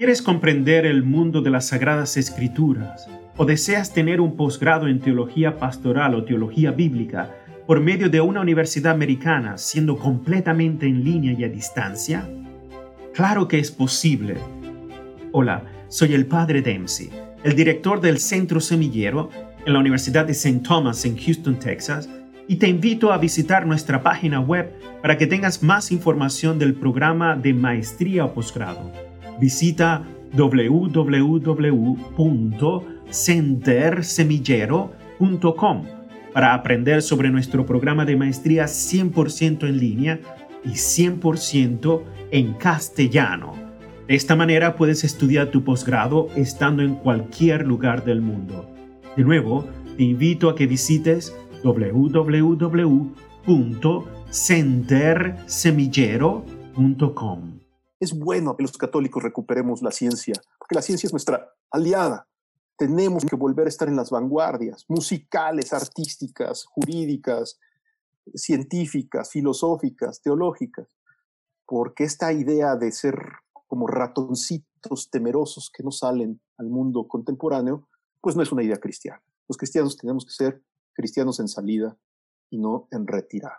¿Quieres comprender el mundo de las Sagradas Escrituras? ¿O deseas tener un posgrado en teología pastoral o teología bíblica por medio de una universidad americana siendo completamente en línea y a distancia? Claro que es posible. Hola, soy el padre Dempsey, el director del Centro Semillero en la Universidad de St. Thomas en Houston, Texas, y te invito a visitar nuestra página web para que tengas más información del programa de maestría o posgrado visita www.centersemillero.com para aprender sobre nuestro programa de maestría 100% en línea y 100% en castellano. De esta manera puedes estudiar tu posgrado estando en cualquier lugar del mundo. De nuevo, te invito a que visites www.centersemillero.com es bueno que los católicos recuperemos la ciencia, porque la ciencia es nuestra aliada. Tenemos que volver a estar en las vanguardias musicales, artísticas, jurídicas, científicas, filosóficas, teológicas, porque esta idea de ser como ratoncitos temerosos que no salen al mundo contemporáneo, pues no es una idea cristiana. Los cristianos tenemos que ser cristianos en salida y no en retirada.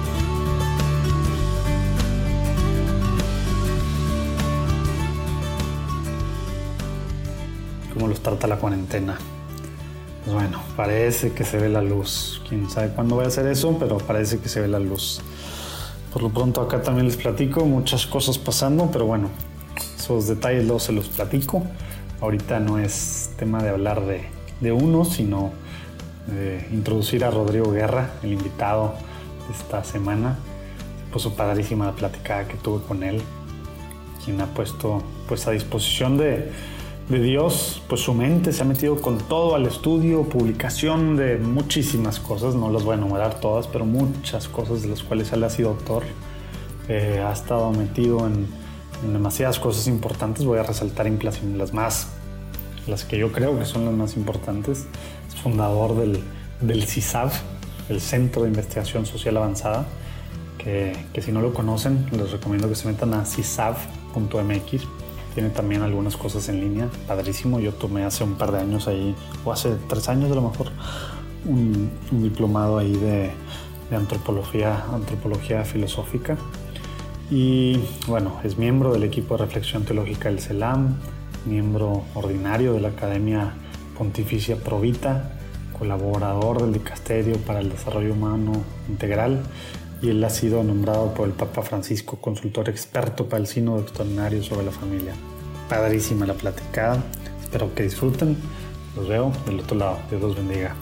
Cómo los trata la cuarentena. Pues bueno, parece que se ve la luz. Quién sabe cuándo voy a hacer eso, pero parece que se ve la luz. Por lo pronto acá también les platico, muchas cosas pasando, pero bueno, esos detalles luego se los platico. Ahorita no es tema de hablar de, de uno, sino de introducir a Rodrigo Guerra, el invitado de esta semana. Se puso padrísima la platicada que tuve con él, quien ha puesto pues a disposición de de Dios, pues su mente se ha metido con todo al estudio, publicación de muchísimas cosas, no las voy a enumerar todas, pero muchas cosas de las cuales él ha sido autor. Eh, ha estado metido en, demasiadas cosas importantes, voy a resaltar las más, las que yo creo que son las más importantes. Es fundador del, del CISAV, el Centro de Investigación Social Avanzada, que, que si no lo conocen, les recomiendo que se metan a cisav.mx tiene también algunas cosas en línea, padrísimo. Yo tomé hace un par de años ahí, o hace tres años a lo mejor, un, diplomado ahí de, antropología, antropología filosófica. Y bueno, es miembro del equipo de reflexión teológica del CELAM, miembro ordinario de la Academia Pontificia Provita, colaborador del Dicasterio para el Desarrollo Humano Integral y él ha sido nombrado por el Papa Francisco consultor experto para el Sínodo Extraordinario sobre la familia. Padrísima la platicada, espero que disfruten. Los veo del otro lado. Dios los bendiga.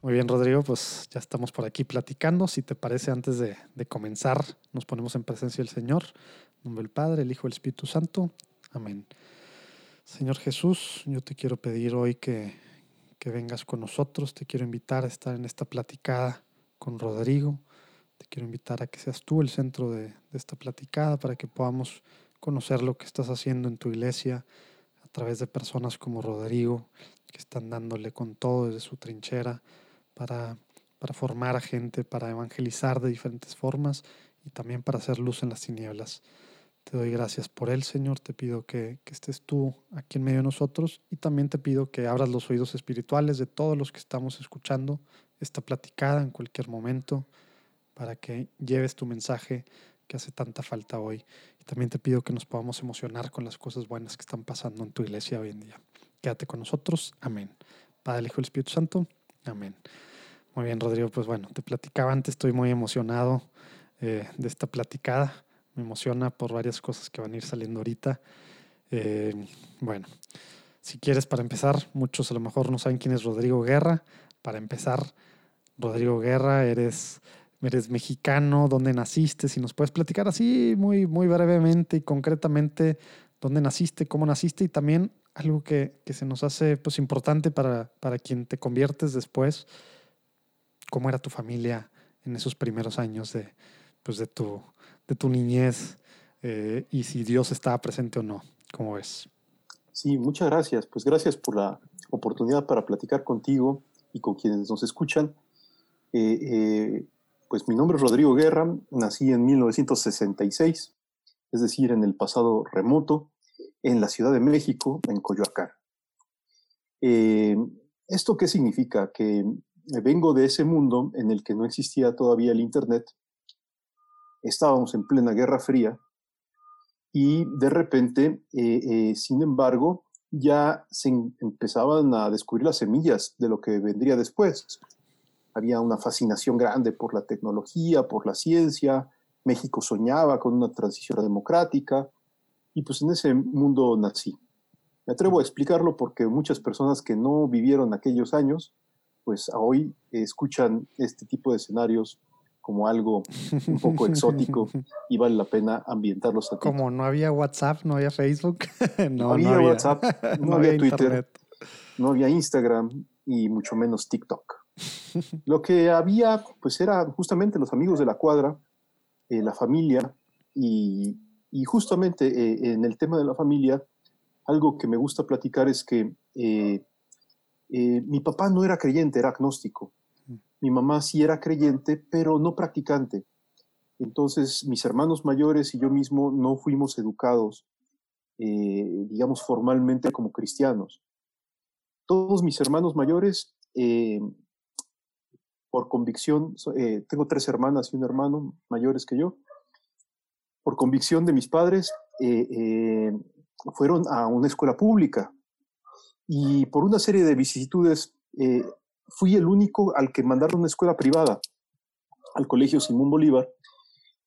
Muy bien, Rodrigo, pues ya estamos por aquí platicando. Si te parece, antes de, de comenzar, nos ponemos en presencia del Señor. En nombre del Padre, el Hijo y el Espíritu Santo. Amén. Señor Jesús, yo te quiero pedir hoy que que vengas con nosotros. Te quiero invitar a estar en esta platicada con Rodrigo. Te quiero invitar a que seas tú el centro de, esta platicada para que podamos conocer lo que estás haciendo en tu iglesia a través de personas como Rodrigo, que están dándole con todo desde su trinchera para, para formar a gente, para evangelizar de diferentes formas y también para hacer luz en las tinieblas. Te doy gracias por él, Señor. Te pido que, estés tú aquí en medio de nosotros y también te pido que abras los oídos espirituales de todos los que estamos escuchando esta platicada en cualquier momento para que lleves tu mensaje que hace tanta falta hoy. Y también te pido que nos podamos emocionar con las cosas buenas que están pasando en tu iglesia hoy en día. Quédate con nosotros. Amén. Padre, Hijo y el Espíritu Santo. Amén. Muy bien, Rodrigo. Pues bueno, te platicaba antes, estoy muy emocionado eh, de esta platicada me emociona por varias cosas que van a ir saliendo ahorita. Eh, bueno, si quieres para empezar, muchos a lo mejor no saben quién es Rodrigo Guerra. Para empezar, Rodrigo Guerra, eres, eres mexicano, ¿dónde naciste? Si nos puedes platicar así muy, muy brevemente y concretamente dónde naciste, cómo naciste y también algo que, se nos hace pues, importante para, para quien te conviertes después, cómo era tu familia en esos primeros años de, pues, de, tu, de tu niñez eh, y si Dios estaba presente o no. ¿Cómo ves? Sí, muchas gracias. Pues gracias por la oportunidad para platicar contigo y con quienes nos escuchan. Eh, eh, pues mi nombre es Rodrigo Guerra, nací en 1966, es decir, en el pasado remoto, en la Ciudad de México, en Coyoacán. ¿Esto qué significa? Que vengo de ese mundo en el que no existía todavía el Internet, estábamos en plena Guerra Fría y de repente, eh, eh, sin embargo, ya se em, empezaban a descubrir las semillas de lo que vendría después. Había una fascinación grande por la tecnología, por la ciencia. México soñaba con una transición democrática y pues en ese mundo nací. Me atrevo a explicarlo porque muchas personas que no vivieron aquellos años, pues hoy escuchan este tipo de escenarios como algo un poco exótico y vale la pena ambientarlos aquí. Como no había WhatsApp, no había Facebook, no, había, WhatsApp, no, había, Twitter, no había Instagram y mucho menos TikTok. Lo que había, pues, era justamente los amigos de la cuadra, eh, la familia y, justamente eh, en el tema de la familia, algo que me gusta platicar es que eh, mi papá no era creyente, era agnóstico. Mi mamá sí era creyente, pero no practicante. Entonces, mis hermanos mayores y yo mismo no fuimos educados, eh, digamos, formalmente como cristianos. Todos mis hermanos mayores, eh, por convicción, eh, tengo tres hermanas y un hermano mayores que yo, por convicción de mis padres, fueron a una escuela pública. Y por una serie de vicisitudes fui el único al que mandaron una escuela privada, al Colegio Simón Bolívar,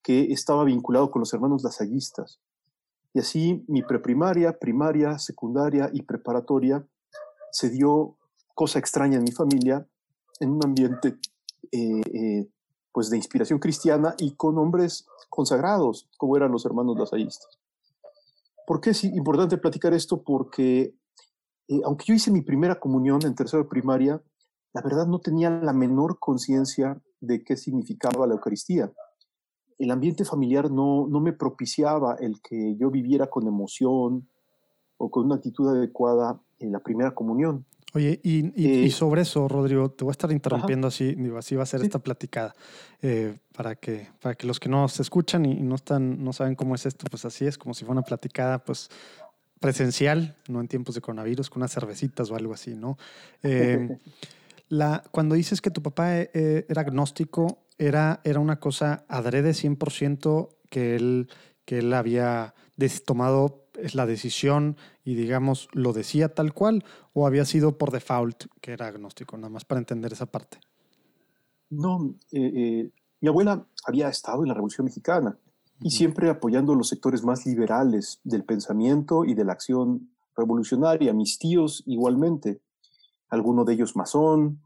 que estaba vinculado con los hermanos lasallistas. Y así mi preprimaria, primaria, secundaria y preparatoria se dio cosa extraña en mi familia, en un ambiente eh, eh, pues de inspiración cristiana y con hombres consagrados, como eran los hermanos lasallistas. ¿Por qué es importante platicar esto? Porque eh, aunque yo hice mi primera comunión en tercera primaria, la verdad no tenía la menor conciencia de qué significaba la Eucaristía. El ambiente familiar no, no me propiciaba el que yo viviera con emoción o con una actitud adecuada en la primera comunión. Oye, y, eh, sobre eso, Rodrigo, te voy a estar interrumpiendo así, así va a ser esta platicada, eh, para, que, para que los que no se escuchan y no, están, no saben cómo es esto, pues así es, como si fuera una platicada, pues presencial, no en tiempos de coronavirus, con unas cervecitas o algo así, ¿no? Eh, La, cuando dices que tu papá eh, eh, era agnóstico, era, era una cosa adrede 100% que él, que él había tomado la decisión y, digamos, lo decía tal cual, o había sido por default que era agnóstico, nada más para entender esa parte. No, eh, mi abuela había estado en la Revolución Mexicana y siempre apoyando los sectores más liberales del pensamiento y de la acción revolucionaria. Mis tíos igualmente alguno de ellos masón,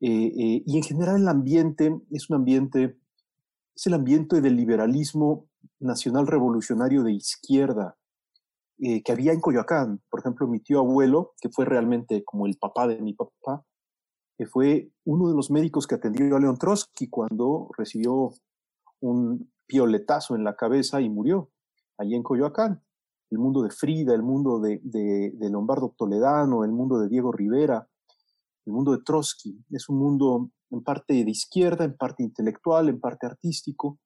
eh, eh, y en general el ambiente es un ambiente, es el ambiente del liberalismo nacional revolucionario de izquierda eh, que había en Coyoacán. Por ejemplo, mi tío abuelo, que fue realmente como el papá de mi papá, que fue uno de los médicos que atendió a León Trotsky cuando recibió un pioletazo en la cabeza y murió allí en Coyoacán. El mundo de Frida, el mundo de, de Lombardo Toledano, el mundo de Diego Rivera, el mundo de Trotsky. Es un mundo en parte de izquierda, en parte intelectual, en parte artístico,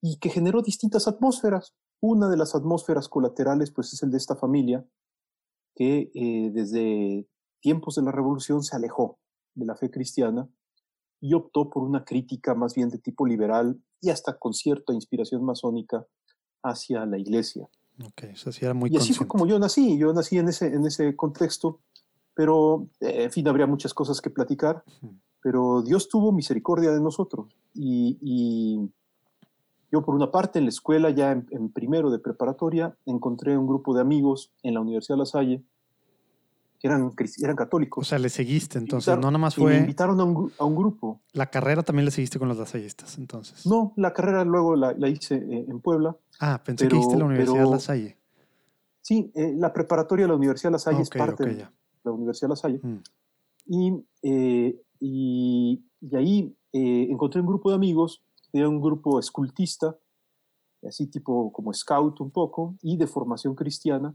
y que generó distintas atmósferas. Una de las atmósferas colaterales, pues, es el de esta familia, que eh, desde tiempos de la Revolución se alejó de la fe cristiana y optó por una crítica más bien de tipo liberal y hasta con cierta inspiración masónica hacia la iglesia. Okay, eso sí era muy y así fue como yo nací. Yo nací en ese, en ese contexto pero, eh, en fin, habría muchas cosas que platicar, pero Dios tuvo misericordia de nosotros. Y, yo, por una parte, en la escuela, ya en, primero de preparatoria, encontré un grupo de amigos en la Universidad de La Salle que eran, eran católicos. O sea, le seguiste entonces, no nada más fue... me invitaron a un, grupo. ¿La carrera también le seguiste con los lasallistas entonces? No, la carrera luego la, hice eh, en Puebla. Ah, pensé que hiciste la Universidad de La Salle. Sí, eh, la preparatoria de la Universidad de La Salle es parte de la Universidad de La Salle. Mm. Y, eh, y, y, ahí eh, encontré un grupo de amigos, era un grupo escultista, así tipo como scout un poco, y de formación cristiana.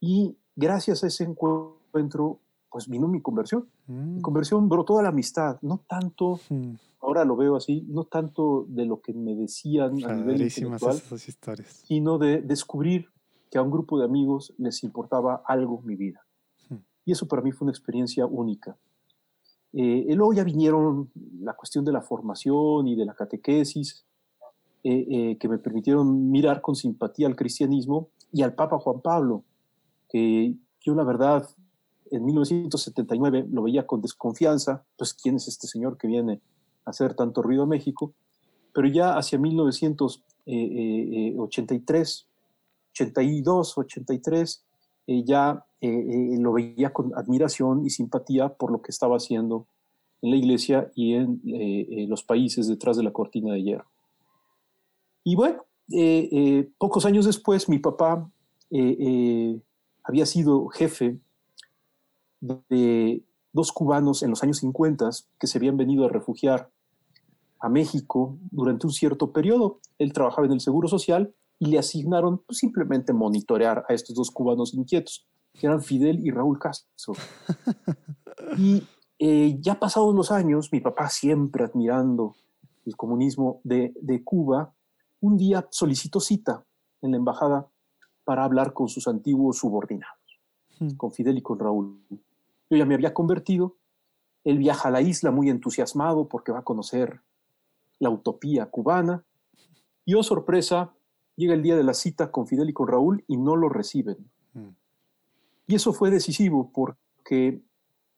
Y gracias a ese encuentro, pues vino mi conversión. Mi mm. conversión brotó de la amistad, no tanto, mm. ahora lo veo así, no tanto de lo que me decían a nivel intelectual, esas historias. sino de descubrir que a un grupo de amigos les importaba algo mi vida. Y eso para mí fue una experiencia única. Eh, luego ya vinieron la cuestión de la formación y de la catequesis, eh, eh, que me permitieron mirar con simpatía al cristianismo y al Papa Juan Pablo, que yo la verdad en 1979 lo veía con desconfianza, pues quién es este señor que viene a hacer tanto ruido a México, pero ya hacia 1983 82, 83, eh, ya eh, eh, lo veía con admiración y simpatía por lo que estaba haciendo en la iglesia y en los países detrás de la cortina de hierro. Y bueno, pocos años después mi papá había sido jefe de dos cubanos en los años 50 que se habían venido a refugiar a México durante un cierto periodo. Él trabajaba en el Seguro Social y le asignaron pues, simplemente monitorear a estos dos cubanos inquietos, que eran Fidel y Raúl Castro. y eh, ya pasados los años, mi papá siempre admirando el comunismo de, de Cuba, un día solicitó cita en la embajada para hablar con sus antiguos subordinados, hmm. con Fidel y con Raúl. Yo ya me había convertido, él viaja a la isla muy entusiasmado porque va a conocer la utopía cubana, y oh sorpresa, Llega el día de la cita con Fidel y con Raúl y no lo reciben. Y eso fue decisivo porque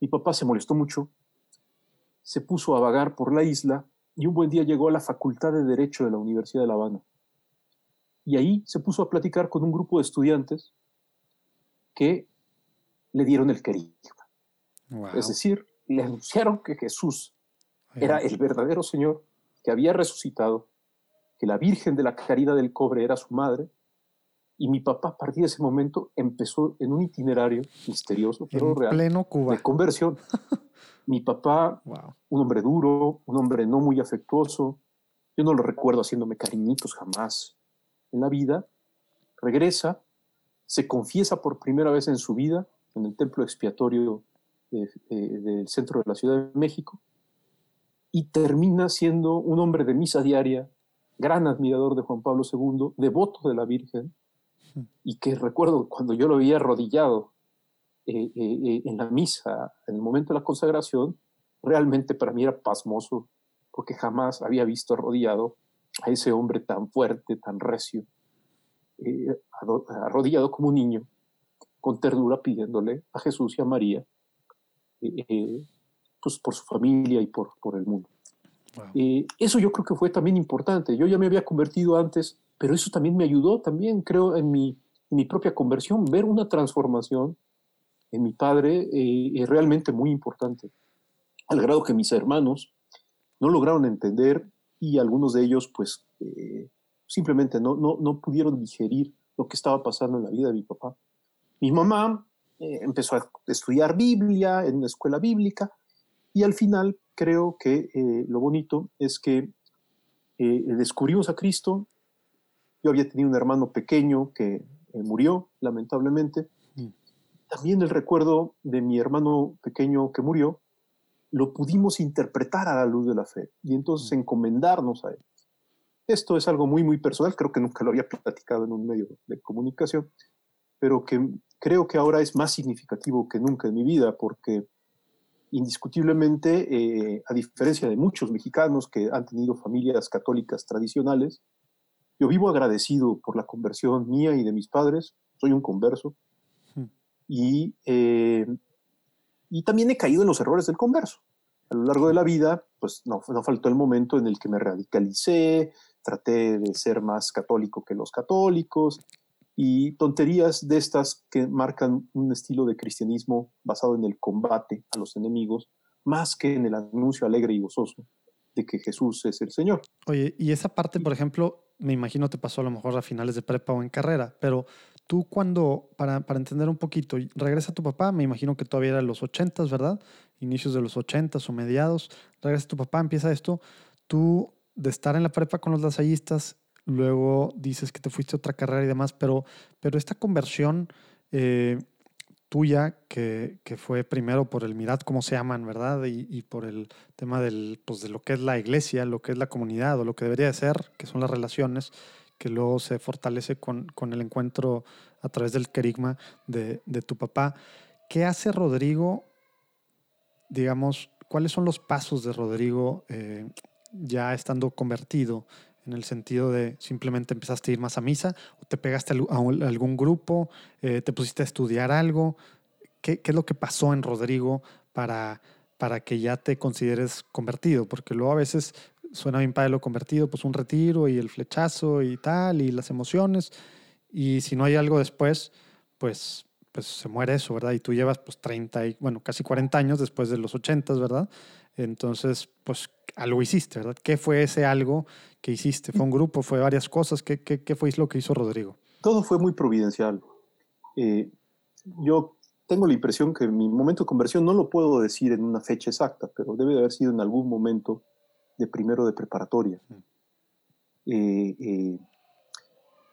mi papá se molestó mucho, se puso a vagar por la isla y un buen día llegó a la Facultad de Derecho de la Universidad de La Habana. Y ahí se puso a platicar con un grupo de estudiantes que le dieron el querido. Es decir, le anunciaron que Jesús era el verdadero Señor que había resucitado que la Virgen de la Caridad del Cobre era su madre, y mi papá a partir de ese momento empezó en un itinerario misterioso, pero real, pleno Cuba. de conversión. mi papá, un hombre duro, un hombre no muy afectuoso, yo no lo recuerdo haciéndome cariñitos jamás en la vida, regresa, se confiesa por primera vez en su vida en el templo expiatorio del centro de la Ciudad de México y termina siendo un hombre de misa diaria, gran admirador de Juan Pablo II, devoto de la Virgen, y que recuerdo cuando yo lo veía arrodillado eh, eh, eh, en la misa, en el momento de la consagración, realmente para mí era pasmoso, porque jamás había visto arrodillado a ese hombre tan fuerte, tan recio, arrodillado como un niño, con ternura pidiéndole a Jesús y a María, pues por su familia y por, por el mundo. Eso yo creo que fue también importante. Yo ya me había convertido antes, pero eso también me ayudó también, creo, en mi, mi propia conversión, ver una transformación en mi padre eh, es realmente muy importante. Al grado que mis hermanos no lograron entender y algunos de ellos pues eh, simplemente no, no, no, pudieron digerir lo que estaba pasando en la vida de mi papá. Mi mamá empezó a estudiar Biblia en una escuela bíblica y al final creo que eh, lo bonito es que eh, descubrimos a Cristo. Yo había tenido un hermano pequeño que eh, murió, lamentablemente. Mm. También el recuerdo de mi hermano pequeño que murió, lo pudimos interpretar a la luz de la fe y entonces mm. encomendarnos a él. Esto es algo muy, muy personal, creo que nunca lo había platicado en un medio de comunicación, pero que creo que ahora es más significativo que nunca en mi vida porque indiscutiblemente, eh, a diferencia de muchos mexicanos que han tenido familias católicas tradicionales, yo vivo agradecido por la conversión mía y de mis padres, soy un converso, hmm. y, eh, y también he caído en los errores del converso. A lo largo de la vida, pues no, no faltó el momento en el que me radicalicé, traté de ser más católico que los católicos, y tonterías de estas que marcan un estilo de cristianismo basado en el combate a los enemigos, más que en el anuncio alegre y gozoso de que Jesús es el Señor. Oye, y esa parte, por ejemplo, me imagino te pasó a lo mejor a finales de prepa o en carrera, pero tú cuando, para, para, entender un poquito, regresa tu papá, me imagino que todavía era los ochentas, ¿verdad? Inicios de los ochentas o mediados, regresa tu papá, empieza esto, tú de estar en la prepa con los lasallistas, luego dices que te fuiste a otra carrera y demás, pero, pero esta conversión eh, tuya, que, que, fue primero por el mirad, como se llaman, ¿verdad? Y, y, por el tema del, pues, de lo que es la iglesia, lo que es la comunidad o lo que debería de ser, que son las relaciones, que luego se fortalece con, con el encuentro a través del querigma de, de, tu papá. ¿Qué hace Rodrigo, digamos, cuáles son los pasos de Rodrigo eh, ya estando convertido? En el sentido de simplemente empezaste a ir más a misa, o te pegaste a algún grupo, eh, te pusiste a estudiar algo. ¿Qué, ¿Qué, es lo que pasó en Rodrigo para, para que ya te consideres convertido? Porque luego a veces suena bien padre lo convertido, pues un retiro y el flechazo y tal, y las emociones. Y si no hay algo después, pues, pues se muere eso, ¿verdad? Y tú llevas pues 30 y, bueno, casi 40 años después de los 80, ¿verdad? Entonces, pues algo hiciste, ¿verdad? ¿Qué fue ese algo que hiciste? ¿Fue un grupo? ¿Fue varias cosas? ¿Qué, qué, qué fue lo que hizo Rodrigo? Todo fue muy providencial. Eh, yo tengo la impresión que mi momento de conversión no lo puedo decir en una fecha exacta, pero debe de haber sido en algún momento de primero de preparatoria. Eh, eh,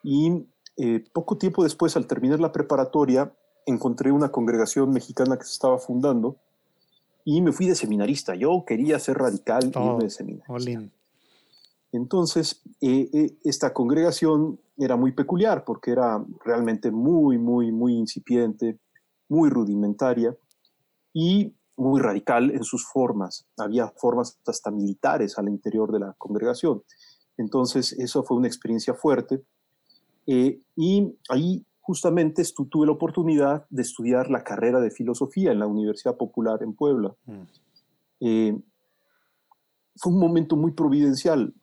y eh, poco tiempo después, al terminar la preparatoria, encontré una congregación mexicana que se estaba fundando y me fui de seminarista. Yo quería ser radical y irme de seminarista. Entonces, esta congregación era muy peculiar porque era realmente muy, muy, muy incipiente, muy rudimentaria y muy radical en sus formas. Había formas hasta militares al interior de la congregación. Entonces, eso fue una experiencia fuerte. Eh, y ahí justamente tuve la oportunidad de estudiar la carrera de filosofía en la Universidad Popular en Puebla. Mm. Eh, fue un momento muy providencial.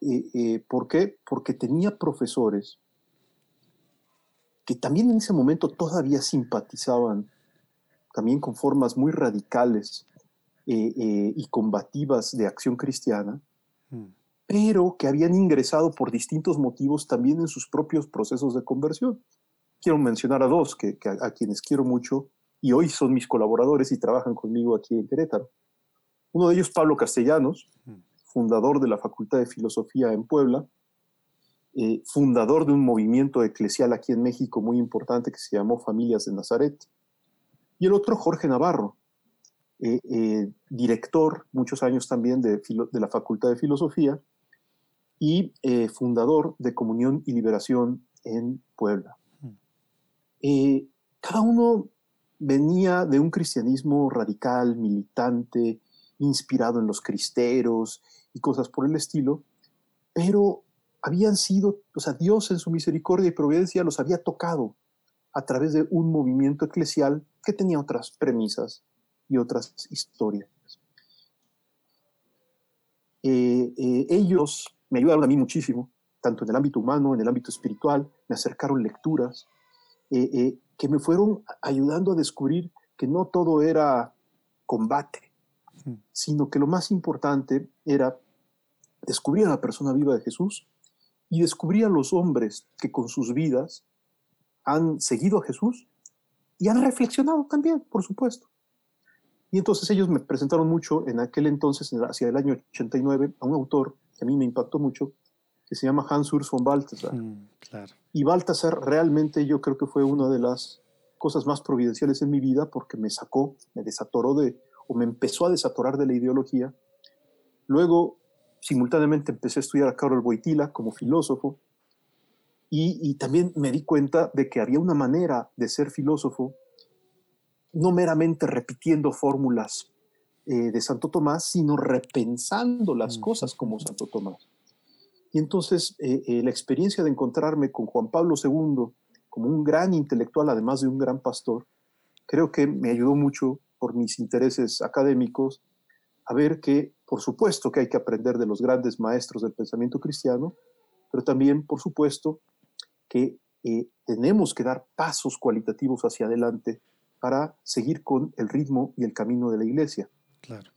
Eh, ¿Por qué? Porque tenía profesores que también en ese momento todavía simpatizaban también con formas muy radicales eh, eh, y combativas de acción cristiana, mm. pero que habían ingresado por distintos motivos también en sus propios procesos de conversión. Quiero mencionar a dos que, a, quienes quiero mucho y hoy son mis colaboradores y trabajan conmigo aquí en Querétaro. Uno de ellos, Pablo Castellanos, mm. Fundador de la Facultad de Filosofía en Puebla, eh, fundador de un movimiento eclesial aquí en México muy importante que se llamó Familias de Nazaret, y el otro, Jorge Navarro, eh, eh, director muchos años también de, de, la Facultad de Filosofía y fundador de Comunión y Liberación en Puebla. Mm. cada uno venía de un cristianismo radical, militante, inspirado en los cristeros y cosas por el estilo, pero habían sido, o sea, Dios en su misericordia y providencia los había tocado a través de un movimiento eclesial que tenía otras premisas y otras historias. Eh, eh, ellos me ayudaron a mí muchísimo, tanto en el ámbito humano, en el ámbito espiritual, me acercaron lecturas eh, que me fueron ayudando a descubrir que no todo era combate, sino que lo más importante era descubrir a la persona viva de Jesús y descubrir a los hombres que con sus vidas han seguido a Jesús y han reflexionado también, por supuesto. Y entonces ellos me presentaron mucho en aquel entonces, hacia el año 89, a un autor que a mí me impactó mucho, que se llama Hans Urs von Balthasar. Mm, y Balthasar realmente yo creo que fue una de las cosas más providenciales en mi vida porque me sacó, me desatoró de, o me empezó a desatorar de la ideología. Luego, simultáneamente empecé a estudiar a Carol Boitila como filósofo y, también me di cuenta de que había una manera de ser filósofo, no meramente repitiendo fórmulas eh, de Santo Tomás, sino repensando las cosas como Santo Tomás. Y entonces eh, eh, la experiencia de encontrarme con Juan Pablo II como un gran intelectual, además de un gran pastor, creo que me ayudó mucho por mis intereses académicos a ver que, por supuesto, que hay que aprender de los grandes maestros del pensamiento cristiano, pero también, por supuesto, que eh, tenemos que dar pasos cualitativos hacia adelante para seguir con el ritmo y el camino de la iglesia. Claro.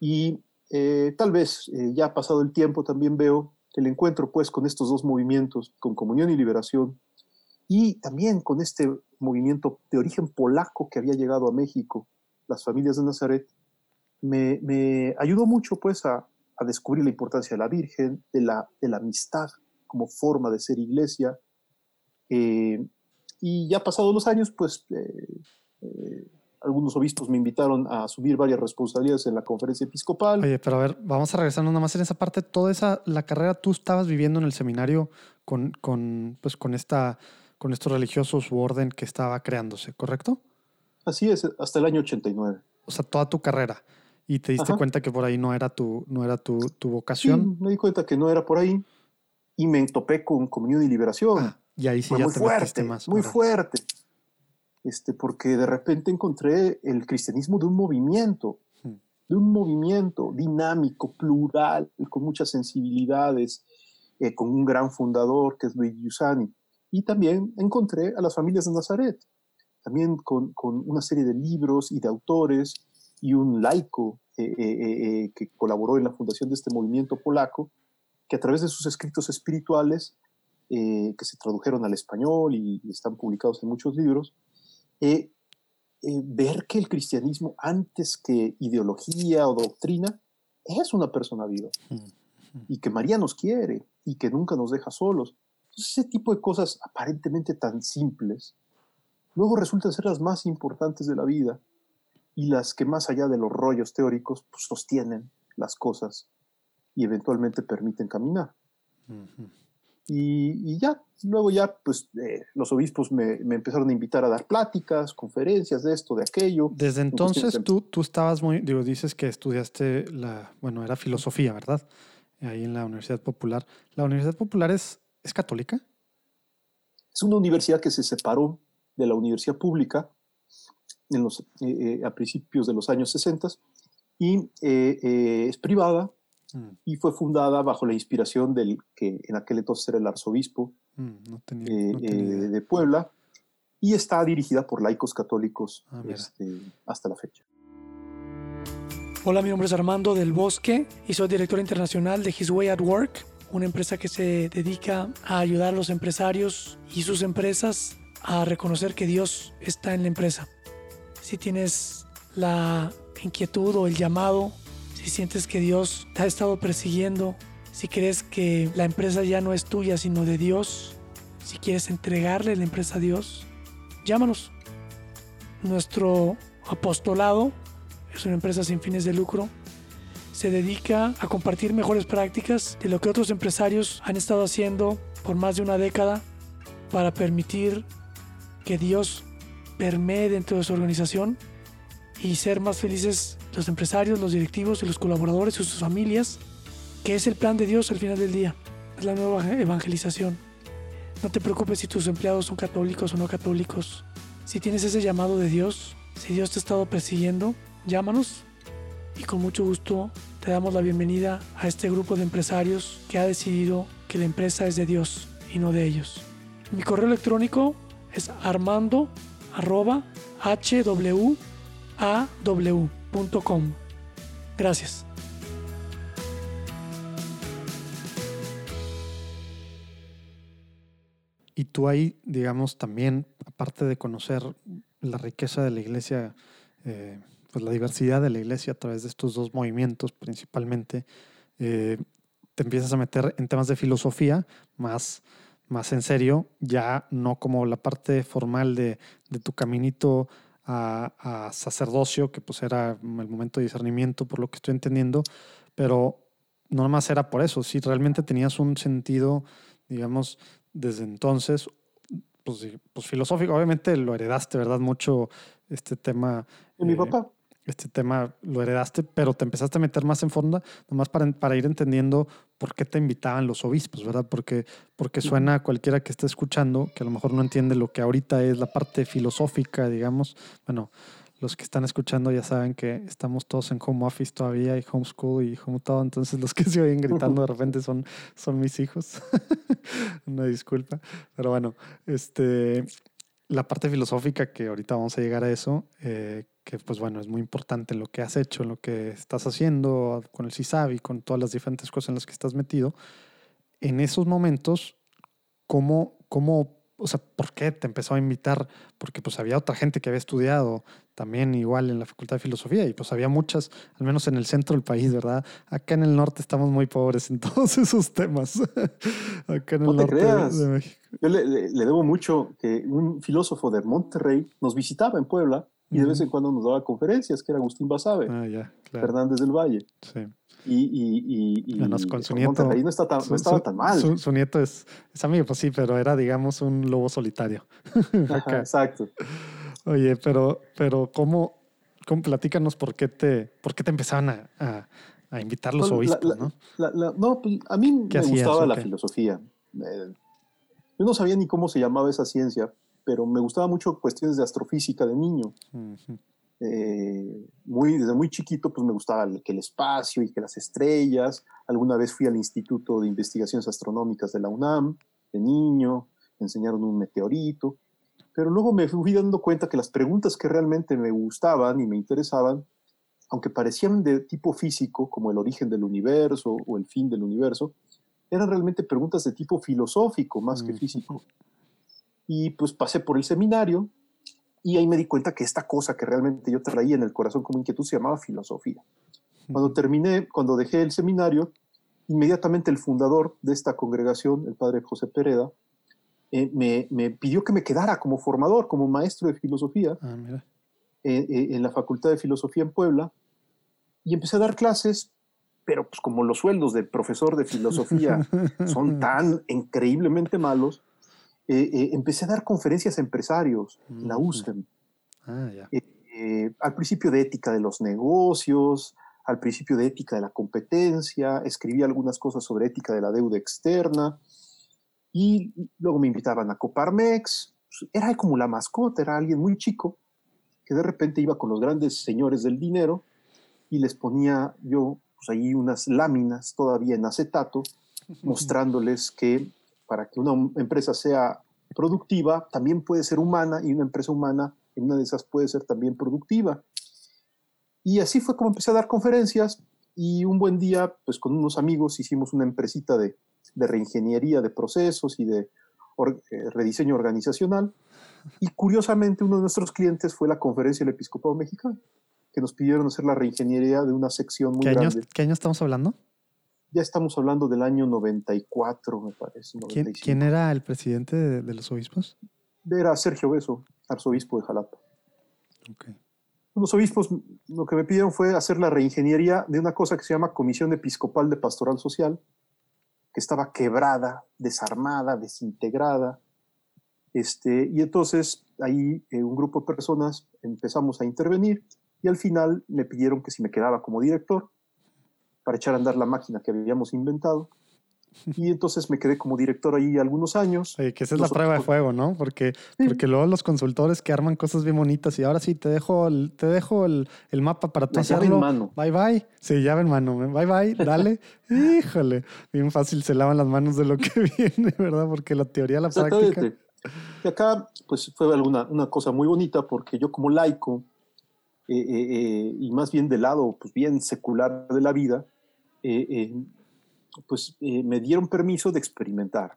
Y eh, tal vez eh, ya pasado el tiempo, también veo que el encuentro pues con estos dos movimientos, con comunión y liberación, y también con este movimiento de origen polaco que había llegado a México, las familias de Nazaret, me, me ayudó mucho pues a, a, descubrir la importancia de la Virgen, de la, de la amistad como forma de ser iglesia. Eh, y ya pasados los años, pues eh, eh, algunos obispos me invitaron a subir varias responsabilidades en la conferencia episcopal. Oye, pero a ver, vamos a regresar nada más en esa parte. Toda esa, la carrera tú estabas viviendo en el seminario con, con, pues, con, esta, con estos religiosos u orden que estaba creándose, ¿correcto? Así es, hasta el año 89. O sea, toda tu carrera. Y te diste Ajá. cuenta que por ahí no era tu, no era tu, tu vocación. Sí, me di cuenta que no era por ahí. Y me topé con Comunión y Liberación. Ah, y ahí sí Fue ya muy te fuerte, más. muy fuerte. Este, porque de repente encontré el cristianismo de un movimiento, Hmm. de un movimiento dinámico, plural, con muchas sensibilidades, eh, con un gran fundador que es Luigi Giussani. Y también encontré a las familias de Nazaret, también con, con una serie de libros y de autores y un laico eh, eh, eh, que colaboró en la fundación de este movimiento polaco, que a través de sus escritos espirituales, eh, que se tradujeron al español y, y están publicados en muchos libros, eh, eh, ver que el cristianismo, antes que ideología o doctrina, es una persona viva y que María nos quiere y que nunca nos deja solos. Entonces, ese tipo de cosas aparentemente tan simples, luego resultan ser las más importantes de la vida y las que más allá de los rollos teóricos pues, sostienen las cosas y eventualmente permiten caminar. Y, y ya, luego ya, pues eh, los obispos me, me empezaron a invitar a dar pláticas, conferencias de esto, de aquello. Desde En entonces tú, tú estabas muy, digo, dices que estudiaste la, bueno, era filosofía, ¿verdad? Ahí en la Universidad Popular. ¿La Universidad Popular es, es católica? Es una universidad que se separó de la universidad pública en los, eh, eh, a principios de los años 60 y eh, eh, es privada Mm, y fue fundada bajo la inspiración del que en aquel entonces era el arzobispo mm, no tenía, eh, no tenía eh, de Puebla y está dirigida por laicos católicos Ah, este, hasta la fecha. Hola, mi nombre es Armando del Bosque y soy director internacional de His Way at Work, una empresa que se dedica a ayudar a los empresarios y sus empresas a reconocer que Dios está en la empresa. Si tienes la inquietud o el llamado, si sientes que Dios te ha estado persiguiendo, si crees que la empresa ya no es tuya sino de Dios, si quieres entregarle la empresa a Dios, llámanos. Nuestro apostolado es una empresa sin fines de lucro, se dedica a compartir mejores prácticas de lo que otros empresarios han estado haciendo por más de una década para permitir que Dios permee dentro de su organización y ser más felices los empresarios, los directivos y los colaboradores y sus familias, que es el plan de Dios al final del día. Es la nueva evangelización. No te preocupes si tus empleados son católicos o no católicos. Si tienes ese llamado de Dios, si Dios te ha estado persiguiendo, llámanos y con mucho gusto te damos la bienvenida a este grupo de empresarios que ha decidido que la empresa es de Dios y no de ellos. Mi correo electrónico es armando arroba hwaw.com. Gracias. Y tú ahí, digamos, también, aparte de conocer la riqueza de la iglesia, eh, pues la diversidad de la iglesia a través de estos dos movimientos principalmente, eh, te empiezas a meter en temas de filosofía más, más en serio, ya no como la parte formal de, de tu caminito a, a sacerdocio, que pues era el momento de discernimiento, por lo que estoy entendiendo, pero no nomás era por eso, si realmente tenías un sentido, digamos, desde entonces, pues, pues filosófico, obviamente lo heredaste, ¿verdad? Mucho este tema. Y mi eh, papá, Este tema lo heredaste, pero te empezaste a meter más en fondo, nomás para, para ir entendiendo por qué te invitaban los obispos, ¿verdad? Porque, porque suena a cualquiera que esté escuchando, que a lo mejor no entiende lo que ahorita es la parte filosófica, digamos. Bueno, los que están escuchando ya saben que estamos todos en home office todavía y homeschool y home todo, entonces los que se oyen gritando de repente son, son mis hijos. Una disculpa, pero bueno, este, la parte filosófica que ahorita vamos a llegar a eso, eh, que pues bueno, es muy importante lo que has hecho, lo que estás haciendo con el CISAB y con todas las diferentes cosas en las que estás metido. En esos momentos, ¿cómo, cómo o sea, ¿por qué te empezó a invitar? Porque pues había otra gente que había estudiado también igual en la Facultad de Filosofía y pues había muchas, al menos en el centro del país, ¿verdad? Acá en el norte estamos muy pobres en todos esos temas. Acá en el norte de México. Yo le, le, debo mucho que un filósofo de Monterrey nos visitaba en Puebla y de vez en cuando nos daba conferencias, que era Agustín Basabe, ah, Fernández del Valle. Sí. Y, y, y, con su nieto. no, está tan, no estaba tan mal. Su, nieto es, es, amigo, pues sí, pero era, digamos, un lobo solitario. exacto. Oye, pero, pero ¿cómo, cómo platícanos por qué te, por qué te empezaban a, a, invitar los obispos, ¿no? no, pues a mí me gustaba la filosofía. Eh, yo no sabía ni cómo se llamaba esa ciencia, pero me gustaba mucho cuestiones de astrofísica de niño. Eh, muy, desde muy chiquito pues me gustaba el, que el espacio y que las estrellas. Alguna vez fui al Instituto de Investigaciones Astronómicas de la UNAM, de niño, me enseñaron un meteorito, pero luego me fui dando cuenta que las preguntas que realmente me gustaban y me interesaban, aunque parecían de tipo físico, como el origen del universo o el fin del universo, eran realmente preguntas de tipo filosófico más que físico. Y pues pasé por el seminario y ahí me di cuenta que esta cosa que realmente yo traía en el corazón como inquietud se llamaba filosofía. Cuando terminé, cuando dejé el seminario, inmediatamente el fundador de esta congregación, el padre José Pereda, eh, me, me, pidió que me quedara como formador, como maestro de filosofía ah, eh, eh, en la Facultad de Filosofía en Puebla. Y empecé a dar clases, pero pues como los sueldos de profesor de filosofía son tan increíblemente malos, eh, eh, empecé a dar conferencias a empresarios en la USEM. Ah, eh, al principio de ética de los negocios, al principio de ética de la competencia, escribí algunas cosas sobre ética de la deuda externa y luego me invitaban a Coparmex. Era como la mascota, era alguien muy chico que de repente iba con los grandes señores del dinero y les ponía yo pues ahí unas láminas todavía en acetato mostrándoles que para que una empresa sea productiva, también puede ser humana y una empresa humana en una de esas puede ser también productiva. Y así fue como empecé a dar conferencias y un buen día, pues con unos amigos hicimos una empresita de, de reingeniería de procesos y de eh, rediseño organizacional. Y curiosamente uno de nuestros clientes fue la Conferencia del Episcopado Mexicano, que nos pidieron hacer la reingeniería de una sección muy ¿Qué grande. ¿Qué año estamos hablando? Ya estamos hablando del año 94, me parece. ¿Quién, era el presidente de, los obispos? Era Sergio Beso, arzobispo de Jalapa. Los obispos lo que me pidieron fue hacer la reingeniería de una cosa que se llama Comisión Episcopal de Pastoral Social, que estaba quebrada, desarmada, desintegrada. Este, y entonces ahí eh, un grupo de personas empezamos a intervenir y al final me pidieron que si me quedaba como director para echar a andar la máquina que habíamos inventado. Y entonces me quedé como director ahí algunos años. Oye, que esa es la prueba de fuego, ¿no? Porque, porque luego los consultores que arman cosas bien bonitas y ahora sí te dejo el, te dejo el, el mapa para tú hacerlo. mano. Bye bye. Sí, llave en mano. Bye bye. Dale. Híjole. Bien fácil se lavan las manos de lo que viene, ¿verdad? Porque la teoría, la práctica. Y acá, pues fue alguna, una cosa muy bonita porque yo como laico eh, eh, eh, y más bien del lado, pues bien secular de la vida, pues eh, me dieron permiso de experimentar,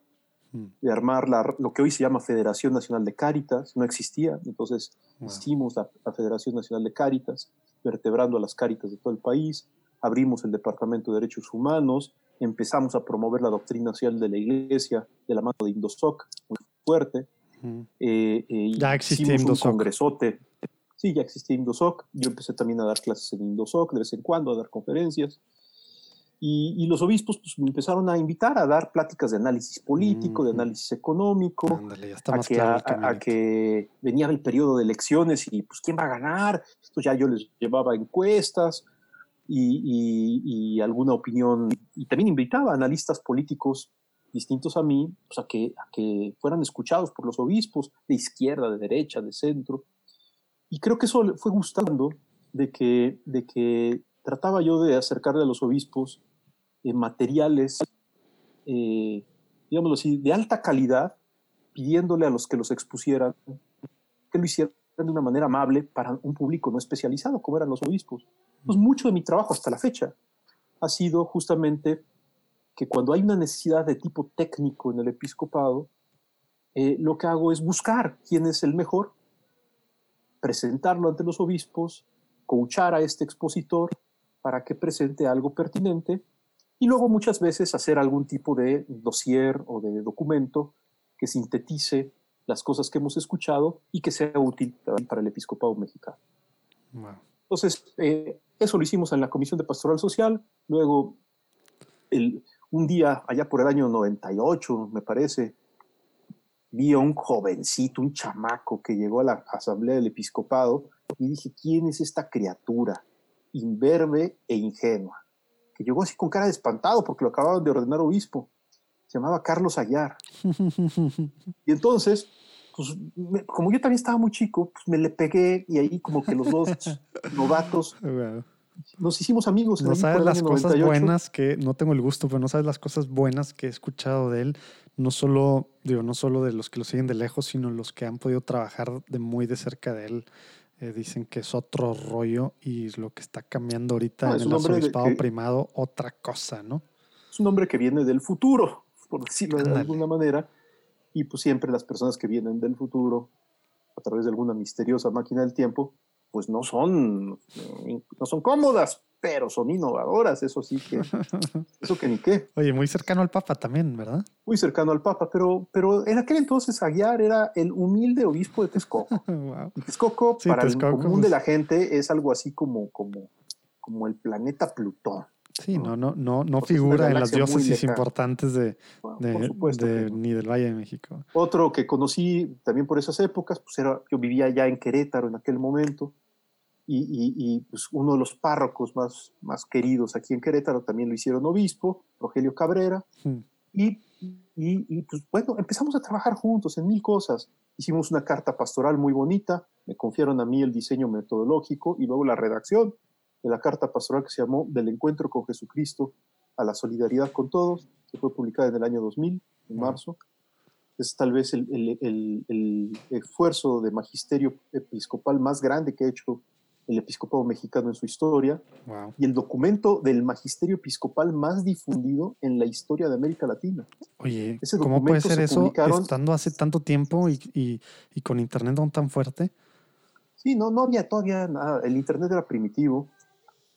mm. de armar la, lo que hoy se llama Federación Nacional de Cáritas, no existía, entonces hicimos la, Federación Nacional de Cáritas, vertebrando a las cáritas de todo el país, abrimos el Departamento de Derechos Humanos, empezamos a promover la doctrina social de la Iglesia de la mano de Indosoc, muy fuerte. ya existía Indosoc. un congresote. Sí, ya existía Indosoc. Yo empecé también a dar clases en Indosoc de vez en cuando, a dar conferencias. Y, los obispos pues, me empezaron a invitar a dar pláticas de análisis político, de análisis económico, a, que, a, que, venía el periodo de elecciones y pues quién va a ganar. Esto ya yo les llevaba encuestas y, y, alguna opinión. Y también invitaba a analistas políticos distintos a mí pues, a, que, a que fueran escuchados por los obispos de izquierda, de derecha, de centro. Y creo que eso fue gustando de que, de que trataba yo de acercarle a los obispos eh, materiales, eh, digámoslo así, de alta calidad, pidiéndole a los que los expusieran que lo hicieran de una manera amable para un público no especializado, como eran los obispos. Pues mucho de mi trabajo hasta la fecha ha sido justamente que cuando hay una necesidad de tipo técnico en el episcopado, eh, lo que hago es buscar quién es el mejor, presentarlo ante los obispos, coachar a este expositor para que presente algo pertinente y luego muchas veces hacer algún tipo de dossier o de documento que sintetice las cosas que hemos escuchado y que sea útil para el episcopado mexicano. Entonces, eh, eso lo hicimos en la Comisión de Pastoral Social. Luego, el, un día, allá por el año 98, me parece, vi a un jovencito, un chamaco que llegó a la Asamblea del Episcopado y dije, ¿quién es esta criatura? Imberbe e ingenua. Que llegó así con cara de espantado porque lo acababan de ordenar obispo. Se llamaba Carlos Ayar. y entonces, pues, como yo también estaba muy chico, pues me le pegué y ahí como que los dos novatos nos hicimos amigos. No sabes las cosas buenas que, no tengo el gusto, pero no sabes las cosas buenas que he escuchado de él. No solo, digo, no solo de los que lo siguen de lejos, sino los que han podido trabajar de muy de cerca de él. Eh, dicen que es otro rollo y lo que está cambiando ahorita en el arzobispado primado, otra cosa, ¿no? Es un hombre que viene del futuro, por decirlo de alguna manera, y pues siempre las personas que vienen del futuro, a través de alguna misteriosa máquina del tiempo, pues no son, no son cómodas, pero son innovadoras, eso sí que, eso que ni qué. Oye, muy cercano al Papa también, ¿verdad? Muy cercano al Papa, pero, pero en aquel entonces Aguiar era el humilde obispo de Texcoco. wow. Texcoco, para el común de la gente, es algo así como, como, como el planeta Plutón. Sí, no, no, no, no figura en las diócesis importantes de, de, ni del Valle de México. Otro que conocí también por esas épocas, pues era, yo vivía ya en Querétaro en aquel momento, y, y, pues uno de los párrocos más, más queridos aquí en Querétaro también lo hicieron obispo, Rogelio Cabrera, hmm. y, y, pues bueno, empezamos a trabajar juntos en mil cosas. Hicimos una carta pastoral muy bonita, me confiaron a mí el diseño metodológico y luego la redacción de la carta pastoral que se llamó Del encuentro con Jesucristo a la solidaridad con todos, que fue publicada en el año 2000, en marzo. Es tal vez el, el, el, esfuerzo de magisterio episcopal más grande que ha hecho el episcopado mexicano en su historia y el documento del magisterio episcopal más difundido en la historia de América Latina. Oye, ¿cómo puede ser eso estando hace tanto tiempo y, y, y, con internet aún tan fuerte? Sí, no, no había todavía nada. El internet era primitivo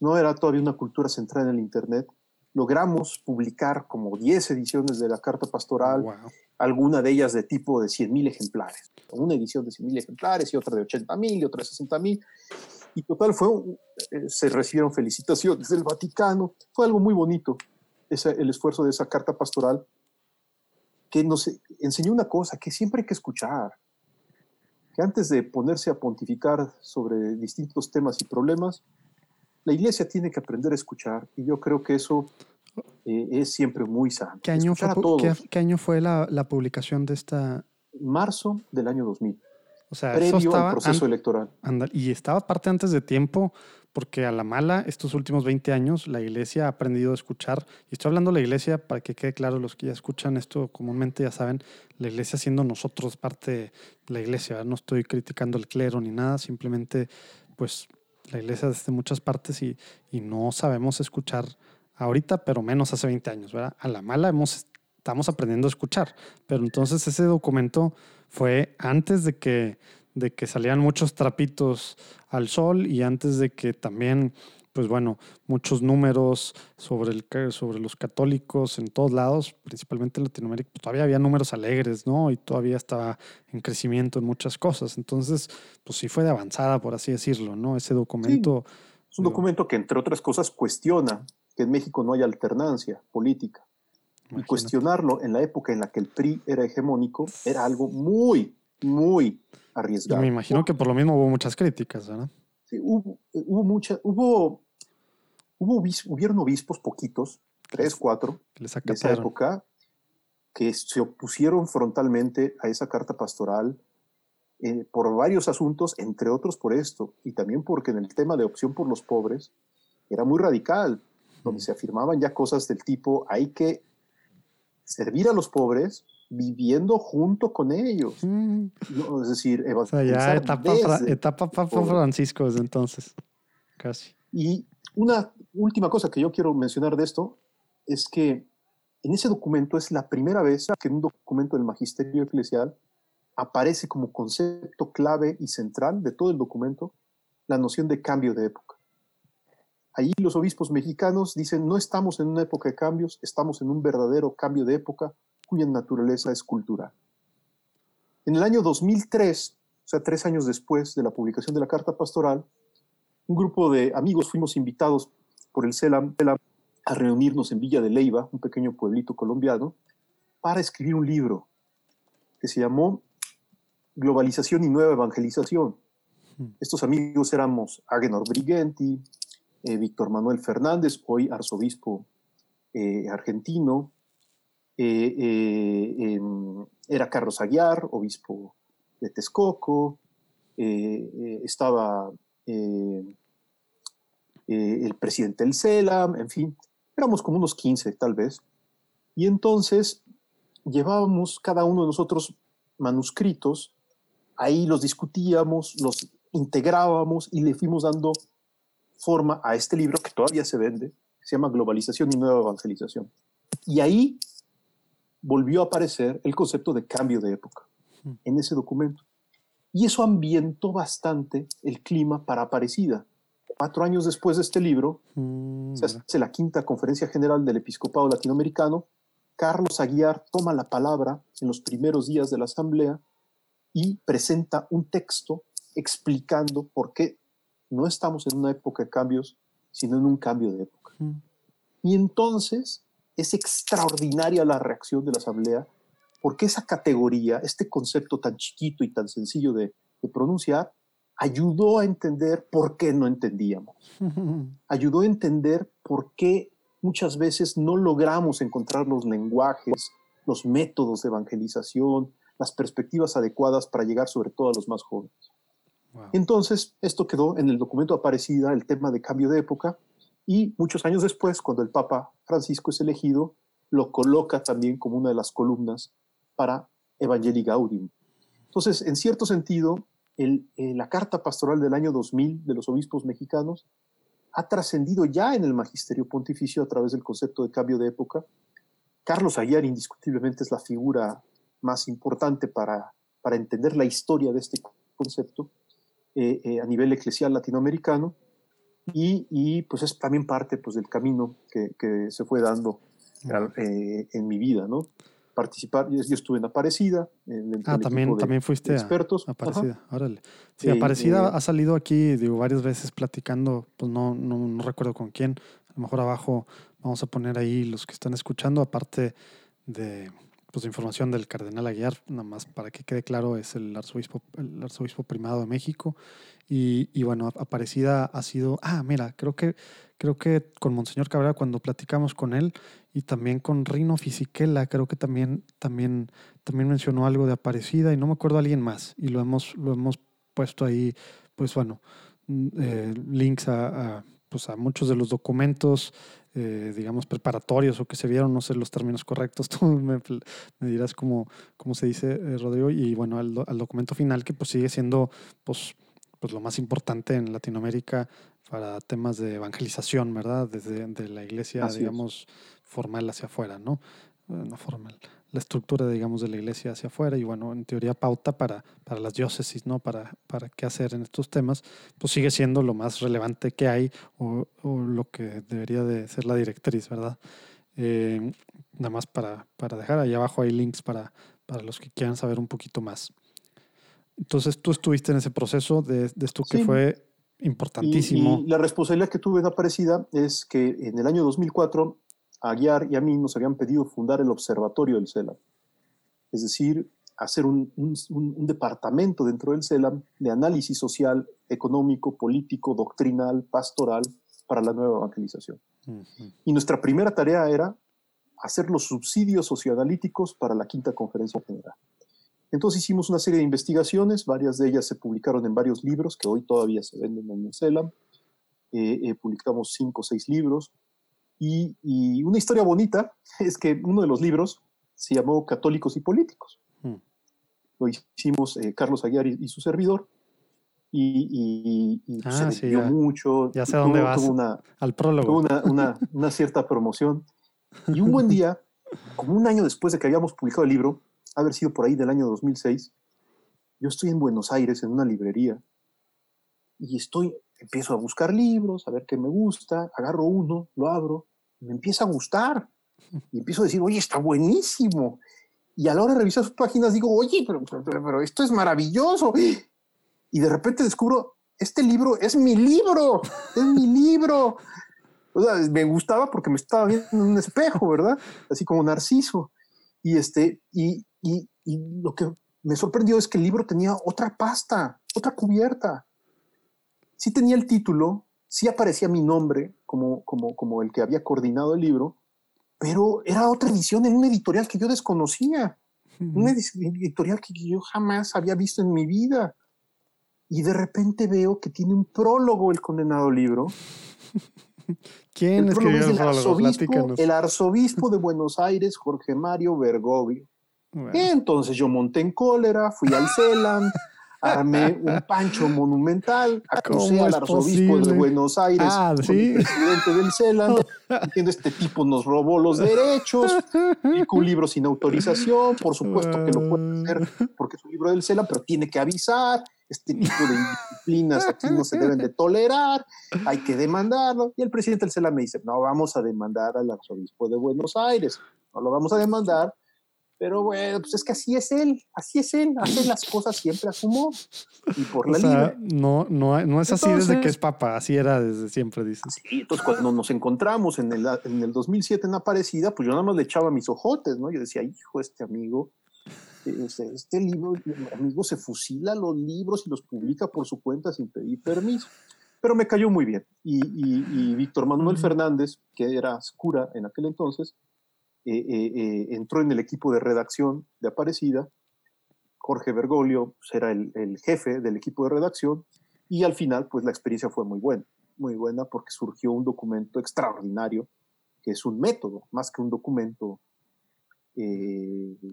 no era todavía una cultura centrada en el Internet. Logramos publicar como 10 ediciones de la Carta Pastoral, alguna de ellas de tipo de 100.000 ejemplares. Una edición de 100.000 ejemplares y otra de 80.000 y otra de 60.000. Y total, fue, eh, se recibieron felicitaciones del Vaticano. Fue algo muy bonito ese, el esfuerzo de esa Carta Pastoral que nos enseñó una cosa, que siempre hay que escuchar, que antes de ponerse a pontificar sobre distintos temas y problemas, la iglesia tiene que aprender a escuchar y yo creo que eso eh, es siempre muy sano. ¿Qué año, fue, ¿qué, año fue la, la, publicación de esta? Marzo del año 2000. O sea, previo estaba al proceso electoral. y estaba parte antes de tiempo, porque a la mala, estos últimos 20 años, la iglesia ha aprendido a escuchar. Y estoy hablando de la iglesia, para que quede claro, los que ya escuchan esto comúnmente ya saben, la iglesia siendo nosotros parte de la iglesia. No estoy criticando el clero ni nada, simplemente, pues la iglesia desde muchas partes y, no sabemos escuchar ahorita, pero menos hace 20 años, ¿verdad? A la mala hemos, estamos aprendiendo a escuchar, pero entonces ese documento fue antes de que, de que salían muchos trapitos al sol y antes de que también pues bueno, muchos números sobre, el, sobre los católicos en todos lados, principalmente en Latinoamérica, pues, todavía había números alegres, ¿no? Y todavía estaba en crecimiento en muchas cosas. Entonces, pues sí fue de avanzada, por así decirlo, ¿no? Ese documento. es un documento que, entre otras cosas, cuestiona que en México no hay alternancia política. Y cuestionarlo en la época en la que el PRI era hegemónico era algo muy, muy arriesgado. me imagino que por lo mismo hubo muchas críticas, ¿verdad? hubo, hubo mucha, hubo, hubo hubieron obispos poquitos, tres, cuatro, de esa época, que se opusieron frontalmente a esa carta pastoral eh, por varios asuntos, entre otros por esto, y también porque en el tema de opción por los pobres era muy radical, donde se afirmaban ya cosas del tipo, hay que servir a los pobres viviendo junto con ellos. es decir, o sea, ya etapa, etapa Papa Francisco desde entonces, casi. Y una última cosa que yo quiero mencionar de esto es que en ese documento es la primera vez que en un documento del magisterio eclesial aparece como concepto clave y central de todo el documento la noción de cambio de época. Ahí los obispos mexicanos dicen, no estamos en una época de cambios, estamos en un verdadero cambio de época cuya naturaleza es cultural. En el año 2003, o sea, tres años después de la publicación de la Carta Pastoral, un grupo de amigos fuimos invitados por el CELAM a reunirnos en Villa de Leiva, un pequeño pueblito colombiano, para escribir un libro que se llamó Globalización y Nueva Evangelización. Hmm. Estos amigos éramos Agenor Brigenti, eh, Víctor Manuel Fernández, hoy arzobispo eh, argentino, eh, era Carlos Aguiar, obispo de Texcoco, estaba el presidente del CELAM, en fin, éramos como unos 15 tal vez. Y entonces llevábamos cada uno de nosotros manuscritos, ahí los discutíamos, los integrábamos y le fuimos dando forma a este libro que todavía se vende, se llama Globalización y Nueva Evangelización. Y ahí volvió a aparecer el concepto de cambio de época en ese documento. Y eso ambientó bastante el clima para Aparecida. Cuatro años después de este libro, hmm, se hace la quinta conferencia general del episcopado latinoamericano. Carlos Aguiar toma la palabra en los primeros días de la asamblea y presenta un texto explicando por qué no estamos en una época de cambios, sino en un cambio de época. Mm. Y entonces es extraordinaria la reacción de la Asamblea, porque esa categoría, este concepto tan chiquito y tan sencillo de, pronunciar, ayudó a entender por qué no entendíamos. Ayudó a entender por qué muchas veces no logramos encontrar los lenguajes, los métodos de evangelización, las perspectivas adecuadas para llegar sobre todo a los más jóvenes. Entonces, esto quedó en el documento Aparecida, el tema de cambio de época, y muchos años después, cuando el Papa Francisco es elegido, lo coloca también como una de las columnas para Evangelii Gaudium. Entonces, en cierto sentido, eh, la carta pastoral del año 2000 de los obispos mexicanos ha trascendido ya en el magisterio pontificio a través del concepto de cambio de época. Carlos Aguiar indiscutiblemente es la figura más importante para, para entender la historia de este concepto. Eh, eh, a nivel eclesial latinoamericano y, y, pues es también parte pues, del camino que, que se fue dando eh, en mi vida, ¿no? Participar, yo, estuve en Aparecida. En, ah, también, también fuiste expertos. A Aparecida, órale. Sí, Aparecida ha salido aquí, digo, varias veces platicando, pues no, no, no recuerdo con quién, a lo mejor abajo vamos a poner ahí los que están escuchando, aparte de pues, información del cardenal Aguiar, nada más para que quede claro, es el arzobispo, el arzobispo primado de México. Y, y, bueno, Aparecida ha sido, ah, mira, creo que, creo que con Monseñor Cabrera cuando platicamos con él y también con Rino Fisichella, creo que también, también, también mencionó algo de Aparecida y no me acuerdo a alguien más. Y lo hemos, lo hemos puesto ahí, pues bueno, mm, eh, links a, a, pues a muchos de los documentos eh, digamos, preparatorios o que se vieron, no sé los términos correctos, tú me, dirás cómo, cómo se dice, eh, Rodrigo, y bueno, al, documento final que pues sigue siendo pues, pues lo más importante en Latinoamérica para temas de evangelización, ¿verdad? Desde de la iglesia, digamos, formal hacia afuera, ¿no? Eh, no formal la estructura, digamos, de la iglesia hacia afuera y, bueno, en teoría pauta para, para las diócesis, ¿no? Para, para qué hacer en estos temas, pues sigue siendo lo más relevante que hay o, lo que debería de ser la directriz, ¿verdad? Eh, nada más para, para dejar, ahí abajo hay links para, para los que quieran saber un poquito más. Entonces, tú estuviste en ese proceso de, esto que fue importantísimo. Y, la responsabilidad que tuve en Aparecida es que en el año 2004 a Aguiar y a mí nos habían pedido fundar el Observatorio del CELAM, es decir, hacer un, departamento dentro del CELAM de análisis social, económico, político, doctrinal, pastoral para la nueva evangelización. Y nuestra primera tarea era hacer los subsidios socioanalíticos para la quinta conferencia general. Entonces hicimos una serie de investigaciones, varias de ellas se publicaron en varios libros que hoy todavía se venden en el CELAM. Eh, eh, publicamos cinco o seis libros, y, una historia bonita es que uno de los libros se llamó Católicos y Políticos. Hmm. Lo hicimos eh, Carlos Aguiar y, su servidor. Y, ah, se vendió mucho. Ya sé dónde vas. al prólogo. Tuvo una, una, cierta promoción. Y un buen día, como un año después de que habíamos publicado el libro, haber sido por ahí del año 2006, yo estoy en Buenos Aires en una librería y estoy, empiezo a buscar libros, a ver qué me gusta, agarro uno, lo abro, me empieza a gustar y empiezo a decir, oye, está buenísimo. Y a la hora de revisar sus páginas digo, oye, pero, pero, esto es maravilloso. Y de repente descubro, este libro es mi libro, es mi libro. O sea, me gustaba porque me estaba viendo en un espejo, ¿verdad? Así como Narciso. Y, este, y, y, y lo que me sorprendió es que el libro tenía otra pasta, otra cubierta. Sí tenía el título, sí aparecía mi nombre como, como, como el que había coordinado el libro, pero era otra edición en una editorial que yo desconocía, una editorial que yo jamás había visto en mi vida. Y de repente veo que tiene un prólogo el condenado libro. ¿Quién el escribió el, arzobispo, el arzobispo de Buenos Aires, Jorge Mario Bergoglio. Entonces yo monté en cólera, fui al CELAM, armé un pancho monumental, acusé al arzobispo de Buenos Aires, ah, presidente del CELAM, diciendo este tipo nos robó los derechos, publicó un libro sin autorización, por supuesto que lo puede hacer porque es un libro del CELAM, pero tiene que avisar, este tipo de indisciplinas aquí no se deben de tolerar, hay que demandarlo. Y el presidente del CELAM me dice, no vamos a demandar al arzobispo de Buenos Aires, no lo vamos a demandar pero bueno, pues es que así es él, así es él, hace las cosas siempre a su modo y por la o No, no, no es así desde que es papa, así era desde siempre, dices. Sí, entonces cuando nos encontramos en el, en el 2007 en Aparecida, pues yo nada más le echaba mis ojotes, ¿no? Yo decía, hijo, este amigo, este, este libro, amigo se fusila los libros y los publica por su cuenta sin pedir permiso. Pero me cayó muy bien. Y, y, y Víctor Manuel Fernández, que era cura en aquel entonces, entró en el equipo de redacción de Aparecida. Jorge Bergoglio pues, era el, jefe del equipo de redacción y al final pues la experiencia fue muy buena, muy buena porque surgió un documento extraordinario que es un método más que un documento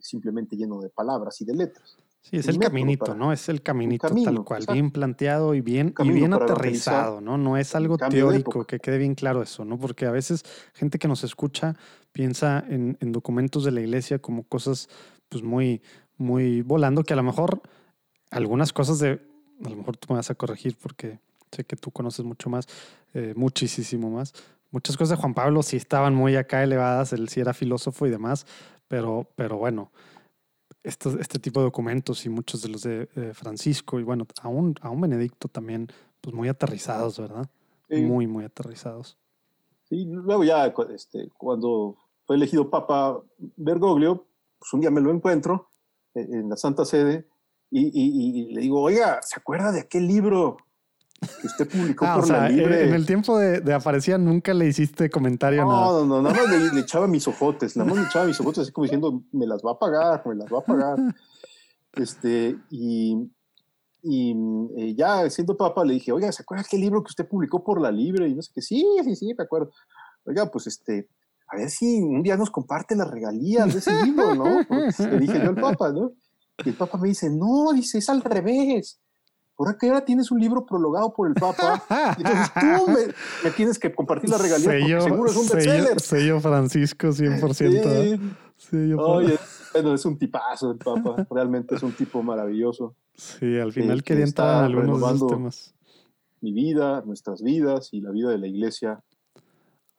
simplemente lleno de palabras y de letras. Sí, es el caminito, ¿no? Es el caminito tal cual, bien planteado y bien, y bien aterrizado, ¿no? No es algo teórico, que quede bien claro eso, ¿no? Porque a veces gente que nos escucha piensa en, documentos de la iglesia como cosas, pues muy, muy volando, que a lo mejor algunas cosas de, a lo mejor tú me vas a corregir porque sé que tú conoces mucho más, eh, muchísimo más. Muchas cosas de Juan Pablo sí estaban muy acá elevadas, él sí era filósofo y demás, pero, pero bueno este tipo de documentos y muchos de los de Francisco y bueno, aún, aún Benedicto también, pues muy aterrizados, ¿verdad? Muy, muy aterrizados. Sí, luego ya este, cuando fue elegido Papa Bergoglio, pues un día me lo encuentro eh, en la Santa Sede y, y le digo, oiga, ¿se acuerda de aquel libro que usted publicó ah, por la libre. En, el tiempo de, de, aparecía nunca le hiciste comentario. No, nada. no, no, nada más le, echaba mis ojotes, nada más le echaba mis ojotes así como diciendo, me las va a pagar, me las va a pagar. este, y, y eh, ya siendo papa le dije, oiga, ¿se acuerda qué libro que usted publicó por la libre? Y no sé qué, sí, sí, sí, me acuerdo. Oiga, pues este, a ver si un día nos comparte las regalías de ese libro, ¿no? le dije yo al papa, ¿no? Y el papa me dice, no, dice, es al revés ¿por qué ahora tienes un libro prologado por el Papa? entonces tú me, tienes que compartir la regalía porque seguro es un bestseller. Sello Francisco 100%. Sí. Oye, bueno, es un tipazo el Papa. Realmente es un tipo maravilloso. Sí, al final quería entrar en algunos de temas. Mi vida, nuestras vidas y la vida de la iglesia.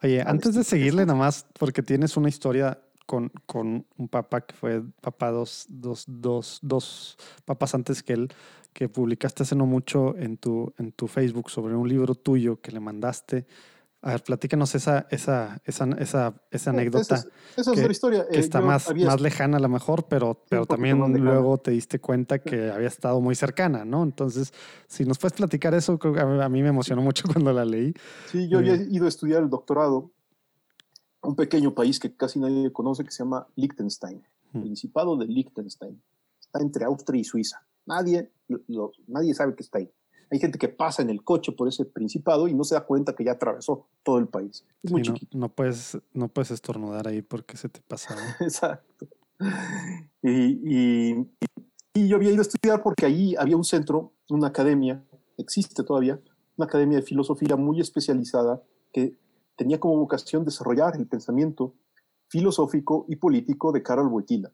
Oye, antes de seguirle nada más, porque tienes una historia con, con un papa que fue papa dos, dos, dos, dos papas antes que él, que publicaste hace no mucho en tu, en tu Facebook sobre un libro tuyo que le mandaste. A ver, platícanos esa, esa, esa, esa, esa anécdota. Esa es, esa que, historia. Que eh, está más, más lejana a lo mejor, pero, pero también luego te diste cuenta que había estado muy cercana, ¿no? Entonces, si nos puedes platicar eso, a mí me emocionó mucho cuando la leí. Sí, yo había eh, ido a estudiar el doctorado a un pequeño país que casi nadie conoce que se llama Liechtenstein, el Principado de Liechtenstein. Está entre Austria y Suiza. Nadie, nadie sabe que está ahí. Hay gente que pasa en el coche por ese principado y no se da cuenta que ya atravesó todo el país. Es muy chiquito. No, puedes, no puedes estornudar ahí porque se te pasa. Exacto. Y, y, yo había ido a estudiar porque ahí había un centro, una academia, existe todavía, una academia de filosofía muy especializada que tenía como vocación desarrollar el pensamiento filosófico y político de Karol Wojtyla.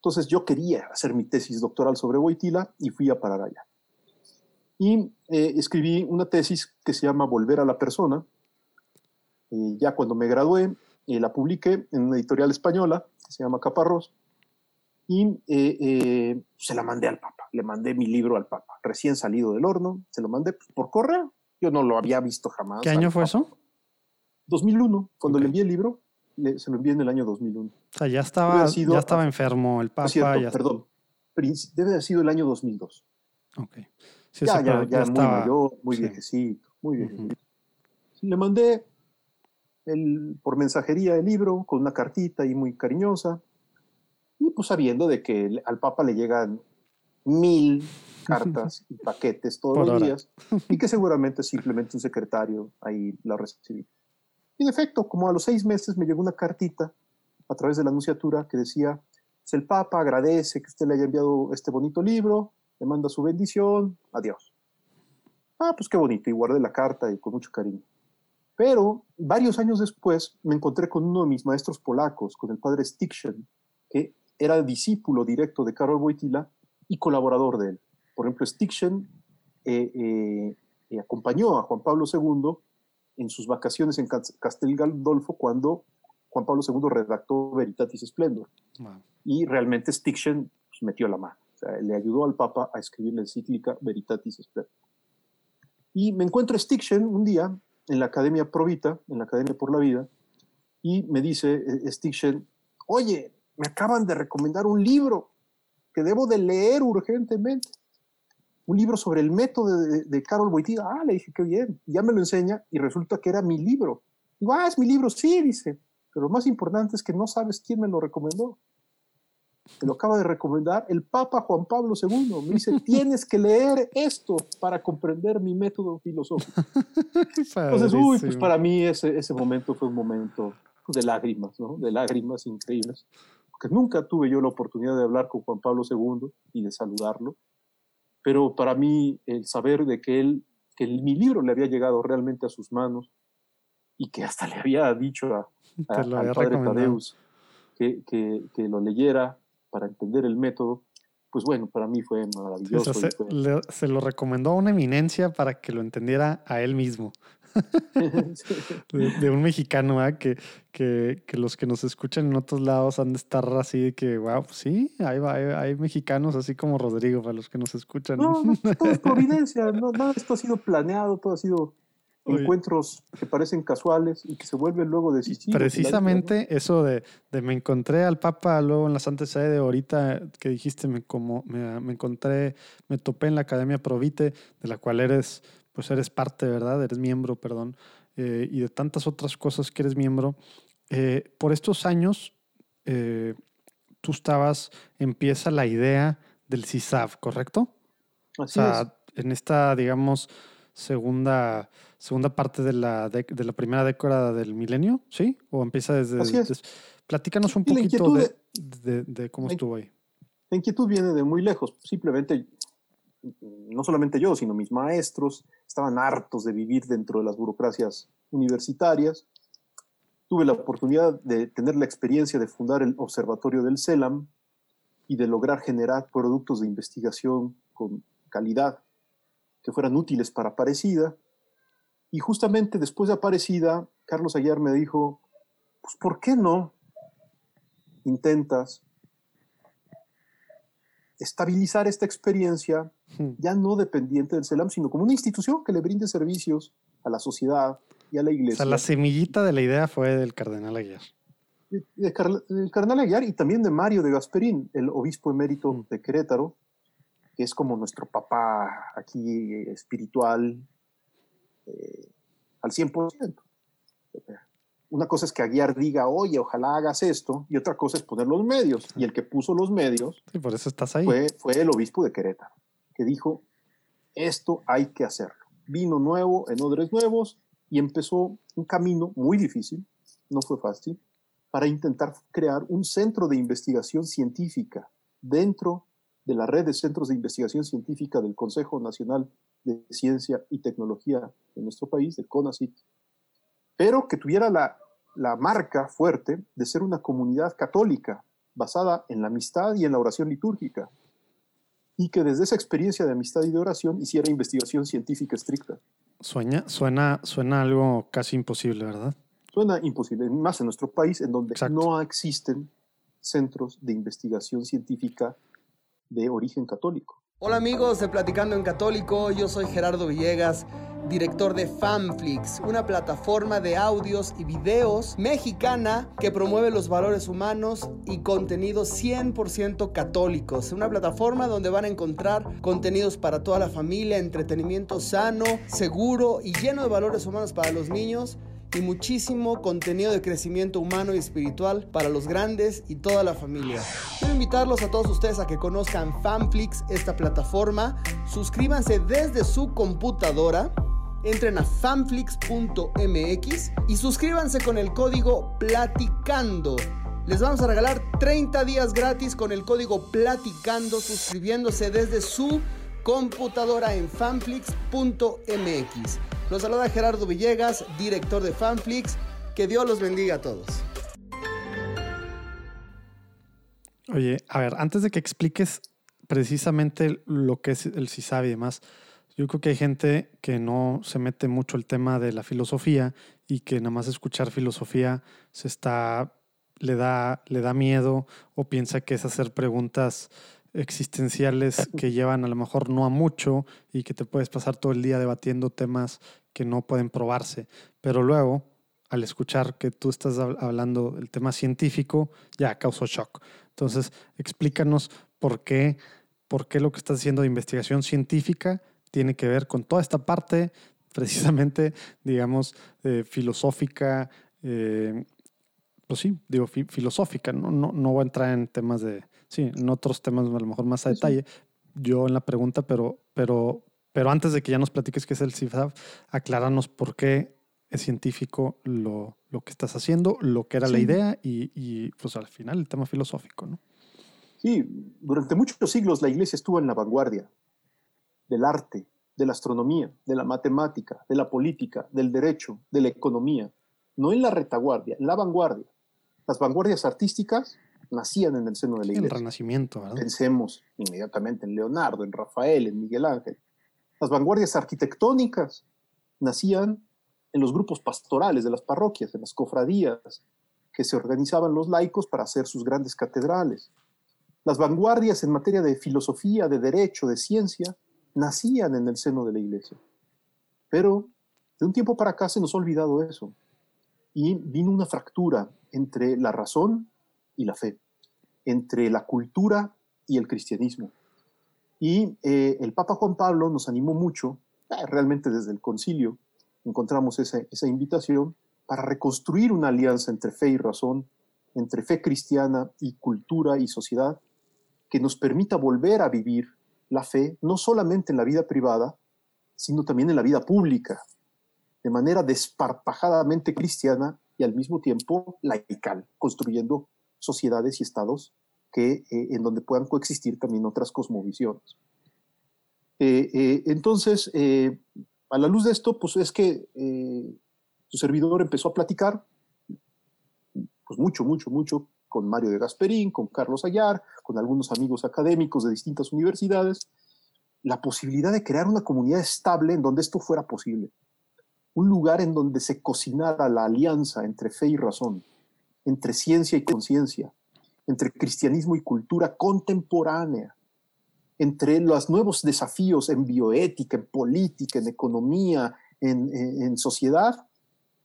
Entonces yo quería hacer mi tesis doctoral sobre Boitila y fui a parar allá. Y eh, escribí una tesis que se llama Volver a la persona. Eh, ya cuando me gradué, eh, la publiqué en una editorial española que se llama Caparrós y se la mandé al Papa. Le mandé mi libro al Papa, recién salido del horno, se lo mandé por correo. Yo no lo había visto jamás. ¿Qué año fue eso? 2001, cuando le envié el libro, se lo envié en el año 2001. O sea, ya estaba, ya estaba enfermo el Papa. Cierto, Perdón, debe haber sido el año 2002. Ok. ya, ya, ya, muy mayor, muy viejecito, muy viejecito. Le mandé el, por mensajería el libro con una cartita y muy cariñosa. Y pues sabiendo de que al Papa le llegan mil cartas y paquetes todos los días y que seguramente simplemente un secretario ahí la recibió. Y en efecto, como a los seis meses me llegó una cartita a través de la anunciatura que decía, el Papa agradece que usted le haya enviado este bonito libro, le manda su bendición, adiós. Ah, pues qué bonito, y guardé la carta y con mucho cariño. Pero varios años después me encontré con uno de mis maestros polacos, con el padre Stiction, que era discípulo directo de Karol Wojtyla y colaborador de él. Por ejemplo, Stiction eh, eh, eh, acompañó a Juan Pablo II en sus vacaciones en Castel Gandolfo cuando Juan Pablo II redactó Veritatis Splendor. Y realmente Stiction pues, metió la mano. O sea, le ayudó al Papa a escribir la encíclica Veritatis Splendor. Y me encuentro a Stiction un día en la Academia Provita, en la Academia por la Vida, y me dice eh, Stiction, oye, me acaban de recomendar un libro que debo de leer urgentemente un libro sobre el método de, de Carol Boitida. Ah, le dije, qué bien. ya me lo enseña y resulta que era mi libro. Digo, ah, es mi libro, sí, dice. Pero lo más importante es que no sabes quién me lo recomendó. Te lo acaba de recomendar el Papa Juan Pablo II. Me dice, tienes que leer esto para comprender mi método filosófico. Entonces, uy, pues para mí ese, ese momento fue un momento de lágrimas, ¿no? De lágrimas increíbles. Porque nunca tuve yo la oportunidad de hablar con Juan Pablo II y de saludarlo pero para mí el saber de que él, que mi libro le había llegado realmente a sus manos y que hasta le había dicho a, al padre Tadeus que, que, que, lo leyera para entender el método, pues bueno, para mí fue maravilloso. se, lo recomendó a una eminencia para que lo entendiera a él mismo. de, un mexicano, que, que, que, los que nos escuchan en otros lados han de estar así de que, wow, pues sí, hay, hay, mexicanos así como Rodrigo para los que nos escuchan. No, todo es providencia, no, nada esto ha sido planeado, todo ha sido encuentros que parecen casuales y que se vuelven luego decisivos. Precisamente eso de, de, me encontré al Papa luego en la Santa Sede, ahorita que dijiste, me, como, me, me encontré, me topé en la Academia Provite, de la cual eres pues eres parte, ¿verdad? Eres miembro, perdón, eh, y de tantas otras cosas que eres miembro. Eh, por estos años, eh, tú estabas, empieza la idea del CISAV, ¿correcto? Así o sea, en esta, digamos, segunda, segunda parte de la, de, la primera década del milenio, ¿sí? ¿O empieza desde... Así es. platícanos un poquito de, de, de, cómo estuvo ahí. La inquietud viene de muy lejos. Simplemente no solamente yo, sino mis maestros, estaban hartos de vivir dentro de las burocracias universitarias. Tuve la oportunidad de tener la experiencia de fundar el Observatorio del CELAM y de lograr generar productos de investigación con calidad que fueran útiles para Aparecida. Y justamente después de Aparecida, Carlos Aguiar me dijo, pues ¿por qué no intentas estabilizar esta experiencia hmm. ya no dependiente del CELAM, sino como una institución que le brinde servicios a la sociedad y a la iglesia. O sea, la semillita de la idea fue del cardenal Aguiar. del cardenal Aguiar y también de Mario de Gasperín, el obispo emérito hmm. de Querétaro, que es como nuestro papá aquí espiritual eh, al 100% una cosa es que Aguiar diga, oye, ojalá hagas esto, y otra cosa es poner los medios. Y el que puso los medios sí, por eso estás ahí. Fue, fue el obispo de Querétaro, que dijo, esto hay que hacerlo. Vino nuevo en odres nuevos y empezó un camino muy difícil, no fue fácil, para intentar crear un centro de investigación científica dentro de la red de centros de investigación científica del Consejo Nacional de Ciencia y Tecnología de nuestro país, del CONACYT, pero que tuviera la, marca fuerte de ser una comunidad católica basada en la amistad y en la oración litúrgica, y que desde esa experiencia de amistad y de oración hiciera investigación científica estricta. Sueña, suena, suena algo casi imposible, ¿verdad? Suena imposible, más en nuestro país, en donde no existen centros de investigación científica de origen católico. Hola amigos de Platicando en Católico, yo soy Gerardo Villegas director de Fanflix, una plataforma de audios y videos mexicana que promueve los valores humanos y contenidos 100% católicos. Una plataforma donde van a encontrar contenidos para toda la familia, entretenimiento sano, seguro y lleno de valores humanos para los niños y muchísimo contenido de crecimiento humano y espiritual para los grandes y toda la familia. Quiero invitarlos a todos ustedes a que conozcan Fanflix, esta plataforma. Suscríbanse desde su computadora entren a fanflix.mx y suscríbanse con el código Platicando. Les vamos a regalar 30 días gratis con el código Platicando suscribiéndose desde su computadora en fanflix.mx. Los saluda Gerardo Villegas, director de Fanflix. Que Dios los bendiga a todos. Oye, a ver, antes de que expliques precisamente lo que es el CISAB y demás, yo creo que hay gente que no se mete mucho el tema de la filosofía y que nada más escuchar filosofía se está, le da, le da miedo o piensa que es hacer preguntas existenciales que llevan a lo mejor no a mucho y que te puedes pasar todo el día debatiendo temas que no pueden probarse. Pero luego, al escuchar que tú estás hablando del tema científico, ya causó shock. Entonces, explícanos por qué, por qué lo que estás haciendo de investigación científica tiene que ver con toda esta parte precisamente, digamos, eh, filosófica, eh, pues sí, digo, filosófica, ¿no? ¿no? No voy a entrar en temas de, sí, en otros temas a lo mejor más a detalle, yo en la pregunta, pero, pero, pero antes de que ya nos platiques qué es el CIFAB, acláranos por qué es científico lo, lo que estás haciendo, lo que era la idea y, y, pues al final el tema filosófico, ¿no? Sí, durante muchos siglos la iglesia estuvo en la vanguardia del arte, de la astronomía, de la matemática, de la política, del derecho, de la economía, no en la retaguardia, en la vanguardia. Las vanguardias artísticas nacían en el seno de la iglesia. El renacimiento, ¿verdad? Pensemos inmediatamente en Leonardo, en Rafael, en Miguel Ángel. Las vanguardias arquitectónicas nacían en los grupos pastorales de las parroquias, en las cofradías, que se organizaban los laicos para hacer sus grandes catedrales. Las vanguardias en materia de filosofía, de derecho, de ciencia, nacían en el seno de la iglesia. Pero de un tiempo para acá se nos ha olvidado eso. Y vino una fractura entre la razón y la fe, entre la cultura y el cristianismo. Y eh, el Papa Juan Pablo nos animó mucho, eh, realmente desde el concilio encontramos esa, esa invitación para reconstruir una alianza entre fe y razón, entre fe cristiana y cultura y sociedad, que nos permita volver a vivir la fe no solamente en la vida privada, sino también en la vida pública, de manera desparpajadamente cristiana y al mismo tiempo laical, construyendo sociedades y estados que, eh, en donde puedan coexistir también otras cosmovisiones. Eh, eh, entonces, a la luz de esto, pues es que su servidor empezó a platicar, pues mucho, mucho, mucho con Mario de Gasperín, con Carlos Ayar, con algunos amigos académicos de distintas universidades, la posibilidad de crear una comunidad estable en donde esto fuera posible. Un lugar en donde se cocinara la alianza entre fe y razón, entre ciencia y conciencia, entre cristianismo y cultura contemporánea, entre los nuevos desafíos en bioética, en política, en economía, en, sociedad,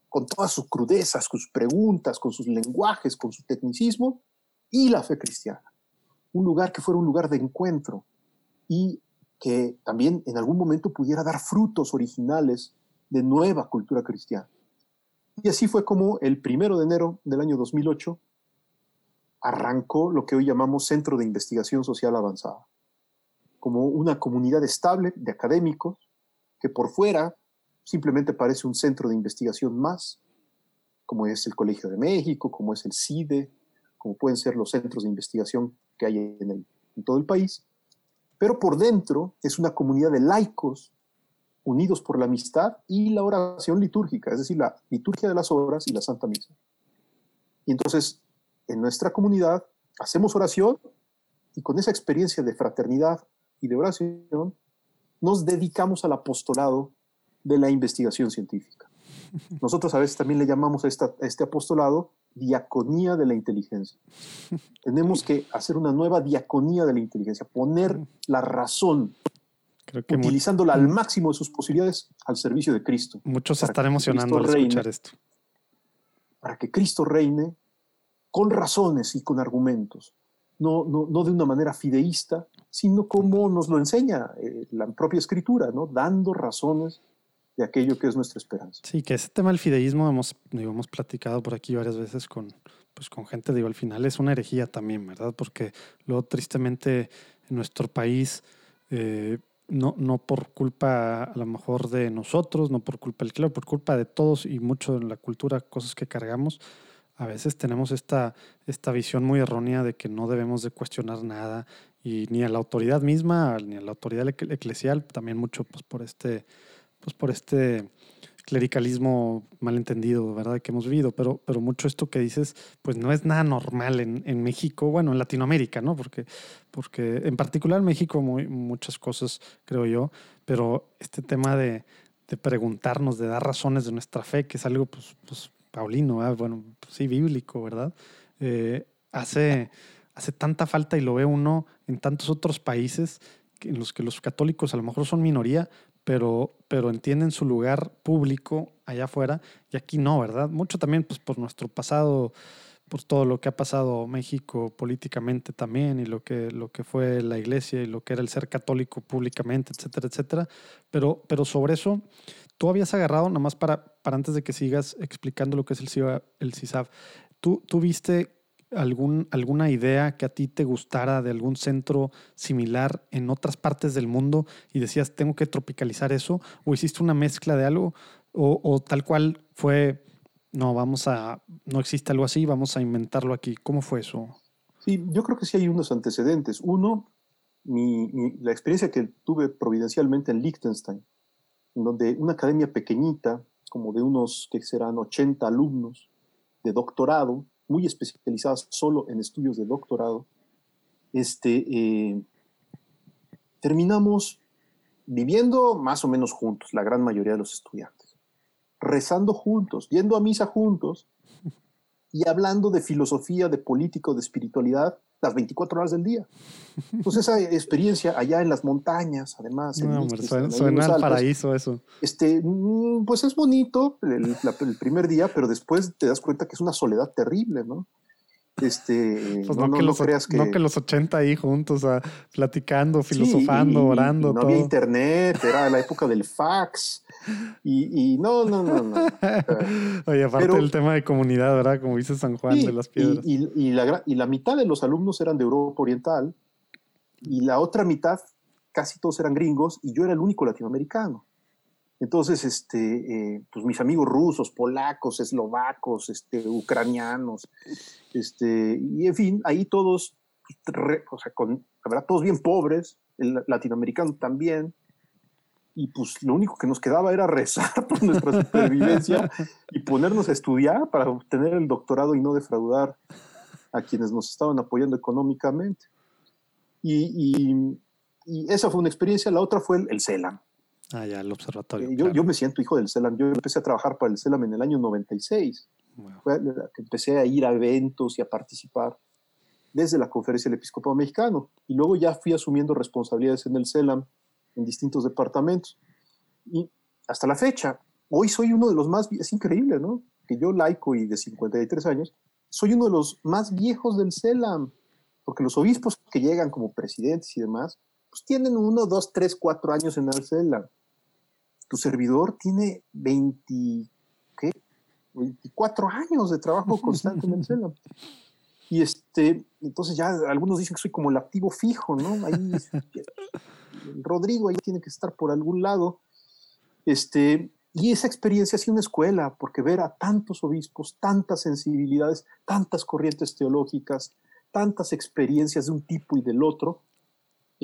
con todas sus crudezas, sus preguntas, con sus lenguajes, con su tecnicismo, y la fe cristiana. Un lugar que fuera un lugar de encuentro y que también en algún momento pudiera dar frutos originales de nueva cultura cristiana. Y así fue como el primero de enero del año 2008 arrancó lo que hoy llamamos Centro de Investigación Social Avanzada, como una comunidad estable de académicos que por fuera simplemente parece un centro de investigación más, como es el Colegio de México, como es el CIDE, como pueden ser los centros de investigación que hay en, todo el país, pero por dentro es una comunidad de laicos unidos por la amistad y la oración litúrgica, es decir, la liturgia de las obras y la Santa Misa. Y entonces, en nuestra comunidad hacemos oración y con esa experiencia de fraternidad y de oración nos dedicamos al apostolado de la investigación científica. Nosotros a veces también le llamamos a, este apostolado diaconía de la inteligencia. Tenemos que hacer una nueva diaconía de la inteligencia, poner la razón, utilizándola al máximo de sus posibilidades al servicio de Cristo. Muchos se están emocionando al escuchar esto. Para que Cristo reine con razones y con argumentos, no, no, no de una manera fideísta, sino como nos lo enseña eh, la propia escritura, ¿no? dando razones de aquello que es nuestra esperanza. Sí, que ese tema del fideísmo hemos, hemos platicado por aquí varias veces con, pues con gente, digo, al final es una herejía también, ¿verdad? Porque luego tristemente en nuestro país, eh, no, no por culpa a lo mejor de nosotros, no por culpa del clero, por culpa de todos y mucho en la cultura, cosas que cargamos, a veces tenemos esta, esta visión muy errónea de que no debemos de cuestionar nada y ni a la autoridad misma, ni a la autoridad eclesial, también mucho pues, por este pues por este clericalismo malentendido, ¿verdad? Que hemos vivido, pero, pero mucho esto que dices, pues no es nada normal en, en México, bueno, en Latinoamérica, ¿no? Porque, porque en particular en México muy, muchas cosas, creo yo, pero este tema de, de, preguntarnos, de dar razones de nuestra fe, que es algo, pues, pues paulino, bueno, pues sí, bíblico, ¿verdad? Eh, hace, hace tanta falta y lo ve uno en tantos otros países en los que los católicos a lo mejor son minoría, pero, pero entienden su lugar público allá afuera y aquí no, ¿verdad? Mucho también pues, por nuestro pasado, por todo lo que ha pasado México políticamente también y lo que, lo que fue la iglesia y lo que era el ser católico públicamente, etcétera, etcétera. Pero, pero sobre eso, tú habías agarrado, nada más para, para antes de que sigas explicando lo que es el, el CISAF, tú, tú viste algún, alguna idea que a ti te gustara de algún centro similar en otras partes del mundo y decías, tengo que tropicalizar eso? ¿O hiciste una mezcla de algo? ¿O, tal cual fue, no, vamos a, no existe algo así, vamos a inventarlo aquí? ¿Cómo fue eso? Sí, yo creo que sí hay unos antecedentes. Uno, mi, la experiencia que tuve providencialmente en Liechtenstein, donde una academia pequeñita, como de unos que serán 80 alumnos de doctorado, muy especializadas solo en estudios de doctorado, este, eh, terminamos viviendo más o menos juntos, la gran mayoría de los estudiantes, rezando juntos, yendo a misa juntos y hablando de filosofía, de político, de espiritualidad las 24 horas del día. Pues esa experiencia allá en las montañas, además. No, suena, al paraíso eso. Este, mm, pues es bonito el, primer día, pero después te das cuenta que es una soledad terrible, ¿no? Este, pues no, que los, creas que... No que los 80 ahí juntos, a, platicando, filosofando, orando. no había internet, era la época del fax. Y, no, no, no, no. Oye, aparte del tema de comunidad, ¿verdad? Como dice San Juan de las Piedras. Y, la, y la mitad de los alumnos eran de Europa Oriental y la otra mitad, casi todos eran gringos y yo era el único latinoamericano. Entonces, este, eh, pues mis amigos rusos, polacos, eslovacos, este, ucranianos, este, y en fin, ahí todos, o sea, con, verdad, todos bien pobres, el latinoamericano también, y pues lo único que nos quedaba era rezar por nuestra supervivencia y ponernos a estudiar para obtener el doctorado y no defraudar a quienes nos estaban apoyando económicamente. Y, y, esa fue una experiencia. La otra fue el, el CELAM. Ah, ya, el observatorio. Eh, yo, yo, me siento hijo del CELAM. Yo empecé a trabajar para el CELAM en el año 96. empecé a ir a eventos y a participar desde la Conferencia del Episcopado Mexicano. Y luego ya fui asumiendo responsabilidades en el CELAM en distintos departamentos. Y hasta la fecha, hoy soy uno de los más, es increíble, ¿no? Que yo, laico y de 53 años, soy uno de los más viejos del CELAM, porque los obispos que llegan como presidentes y demás, pues tienen uno, dos, tres, cuatro años en el CELAM. Tu servidor tiene 20, ¿qué? 24 años de trabajo constante en el CELAM. Y este, entonces ya algunos dicen que soy como el activo fijo, ¿no? Ahí Rodrigo ahí tiene que estar por algún lado. Este, y esa experiencia ha sido una escuela, porque ver a tantos obispos, tantas sensibilidades, tantas corrientes teológicas, tantas experiencias de un tipo y del otro,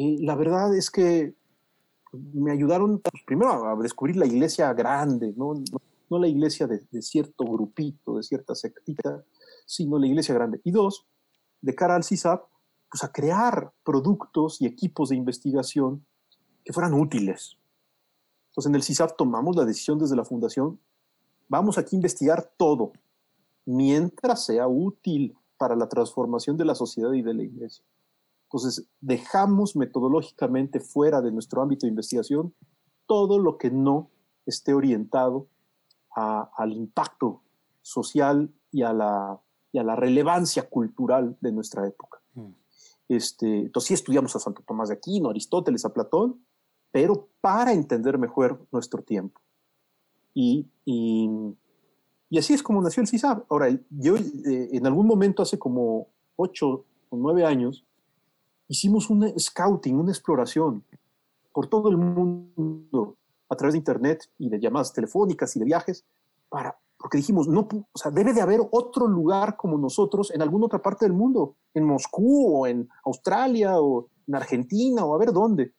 eh, la verdad es que me ayudaron pues, primero a descubrir la iglesia grande, no, no, la iglesia de, cierto grupito, de cierta sectita, sino la iglesia grande. Y dos, de cara al CISAP, pues a crear productos y equipos de investigación que fueran útiles. Entonces en el CISAP tomamos la decisión desde la fundación, vamos aquí a investigar todo, mientras sea útil para la transformación de la sociedad y de la iglesia. Entonces dejamos metodológicamente fuera de nuestro ámbito de investigación todo lo que no esté orientado al impacto social y a, la, y a la relevancia cultural de nuestra época. Mm. Este, entonces sí estudiamos a Santo Tomás de Aquino, a Aristóteles, a Platón, pero para entender mejor nuestro tiempo. Y, y, y así es como nació el CISAB. Ahora, yo eh, en algún momento, hace como ocho o nueve años, hicimos un scouting, una exploración por todo el mundo a través de Internet y de llamadas telefónicas y de viajes, para, porque dijimos, no, o sea, debe de haber otro lugar como nosotros en alguna otra parte del mundo, en Moscú o en Australia o en Argentina o a ver dónde.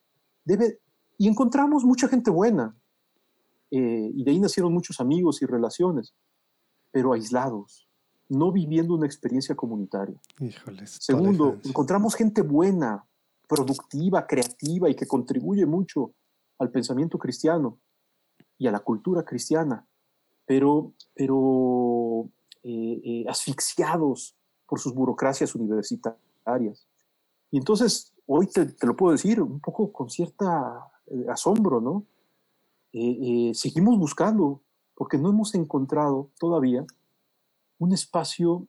Debe, y encontramos mucha gente buena. Eh, y de ahí nacieron muchos amigos y relaciones, pero aislados, no viviendo una experiencia comunitaria. Híjoles. Segundo, encontramos gente buena, productiva, creativa y que contribuye mucho al pensamiento cristiano y a la cultura cristiana, pero, pero eh, eh, asfixiados por sus burocracias universitarias. Y entonces, hoy te, te, lo puedo decir un poco con cierta eh, asombro, ¿no? Seguimos buscando, porque no hemos encontrado todavía un espacio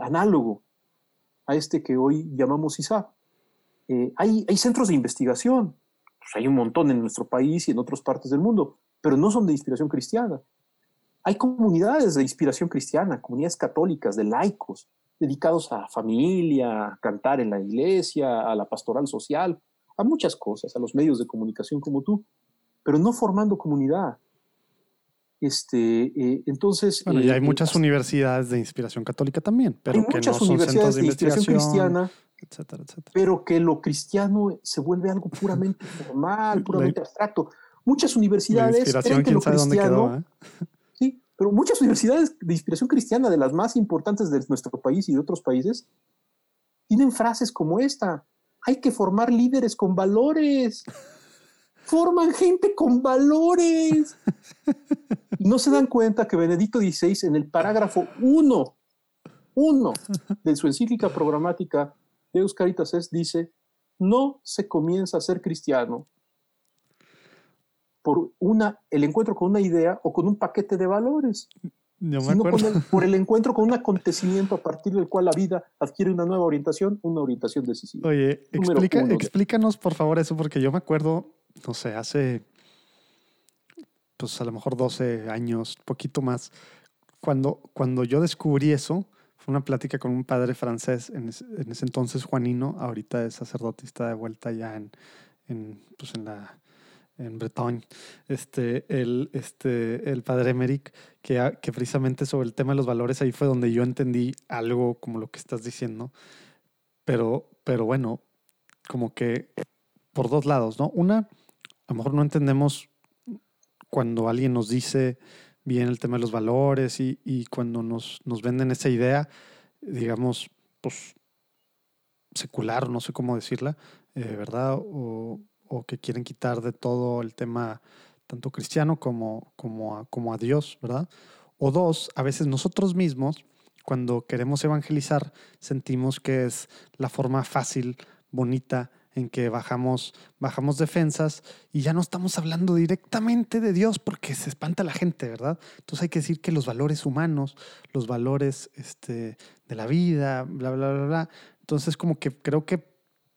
análogo a este que hoy llamamos ISAP. hay, hay centros de investigación, pues hay un montón en nuestro país y en otras partes del mundo, pero no son de inspiración cristiana. Hay comunidades de inspiración cristiana, comunidades católicas, de laicos, dedicados a familia, a cantar en la iglesia, a la pastoral social, a muchas cosas, a los medios de comunicación como tú, pero no formando comunidad. Este, eh, entonces, bueno, y hay eh, muchas universidades de inspiración católica también, pero hay que muchas no son universidades de, de inspiración cristiana, etcétera, etcétera. pero que lo cristiano se vuelve algo puramente formal, puramente abstracto. Muchas universidades creen que lo cristiano, ¿eh? sí, pero muchas universidades de inspiración cristiana, de las más importantes de nuestro país y de otros países, tienen frases como esta: hay que formar líderes con valores. Forman gente con valores. Y no se dan cuenta que Benedicto XVI en el parágrafo 1, 1 de su encíclica programática Deus Caritas es, dice, no se comienza a ser cristiano por una, el encuentro con una idea o con un paquete de valores sino por el encuentro con un acontecimiento a partir del cual la vida adquiere una nueva orientación, una orientación decisiva. Oye, explícanos por favor eso, porque yo me acuerdo, no sé, hace, pues a lo mejor 12 años, poquito más, cuando, cuando yo descubrí eso, fue una plática con un padre francés, en ese, entonces Juanino, ahorita es sacerdotista de vuelta ya en, en, pues en en Bretagne, este, el, este, el padre Emerick, que, que precisamente sobre el tema de los valores, ahí fue donde yo entendí algo como lo que estás diciendo. Pero, pero bueno, como que por dos lados, ¿no? Una, a lo mejor no entendemos cuando alguien nos dice bien el tema de los valores y, y cuando nos, nos venden esa idea, digamos, pues secular, no sé cómo decirla, eh, ¿verdad? O, o que quieren quitar de todo el tema tanto cristiano como, como, a, como a Dios, ¿verdad? O dos, a veces nosotros mismos, cuando queremos evangelizar, sentimos que es la forma fácil, bonita, en que bajamos, bajamos defensas y ya no estamos hablando directamente de Dios porque se espanta la gente, ¿verdad? Entonces hay que decir que los valores humanos, los valores este, de la vida, bla, bla, bla, bla. Entonces como que creo que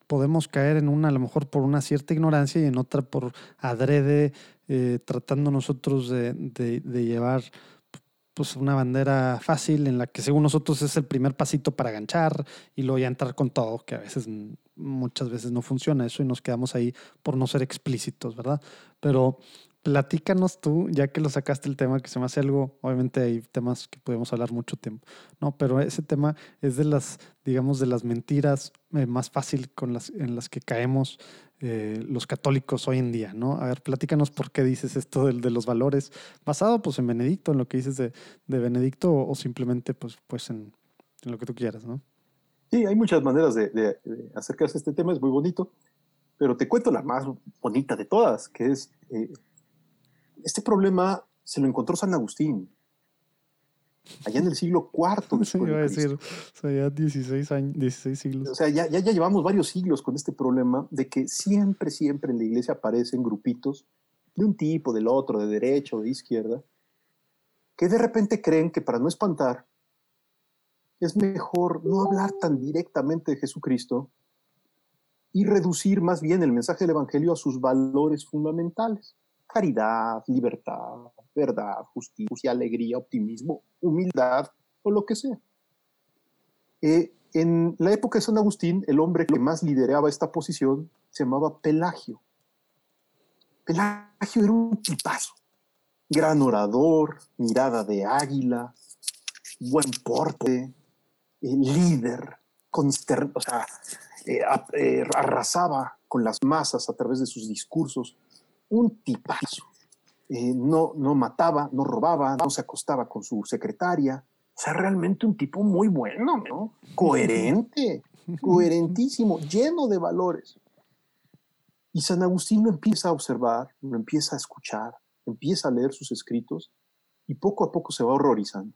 podemos caer en una, a lo mejor por una cierta ignorancia y en otra por adrede, eh, tratando nosotros de, de, llevar pues una bandera fácil en la que según nosotros es el primer pasito para ganchar y luego ya entrar con todo, que a veces, muchas veces no funciona eso y nos quedamos ahí por no ser explícitos, ¿verdad? Pero platícanos tú, ya que lo sacaste el tema, que se me hace algo, obviamente hay temas que podemos hablar mucho tiempo, ¿no? Pero ese tema es de las, digamos, de las mentiras eh, más fácil con las, en las que caemos eh, los católicos hoy en día, ¿no? A ver, platícanos por qué dices esto del, de los valores, basado pues en Benedicto, en lo que dices de, de Benedicto, o, simplemente pues, pues en, en, lo que tú quieras, ¿no? Sí, hay muchas maneras de, acercarse a este tema, es muy bonito, pero te cuento la más bonita de todas, que es, eh, este problema se lo encontró San Agustín, allá en el siglo IV iba a decir, o sea, ya 16, años, 16 siglos. O sea, ya, ya, ya, llevamos varios siglos con este problema de que siempre, siempre en la iglesia aparecen grupitos de un tipo, del otro, de derecha o de izquierda, que de repente creen que para no espantar, es mejor no hablar tan directamente de Jesucristo y reducir más bien el mensaje del Evangelio a sus valores fundamentales. Caridad, libertad, verdad, justicia, alegría, optimismo, humildad o lo que sea. Eh, en la época de San Agustín, el hombre que más lideraba esta posición se llamaba Pelagio. Pelagio era un tipazo, gran orador, mirada de águila, buen porte, eh, líder, o sea, eh, eh, arrasaba con las masas a través de sus discursos. Un tipazo. no, no mataba, no robaba, no se acostaba con su secretaria. O sea, realmente un tipo muy bueno, ¿no? Coherente, coherentísimo, lleno de valores. Y San Agustín lo empieza a observar, lo empieza a escuchar, empieza a leer sus escritos y poco a poco se va horrorizando.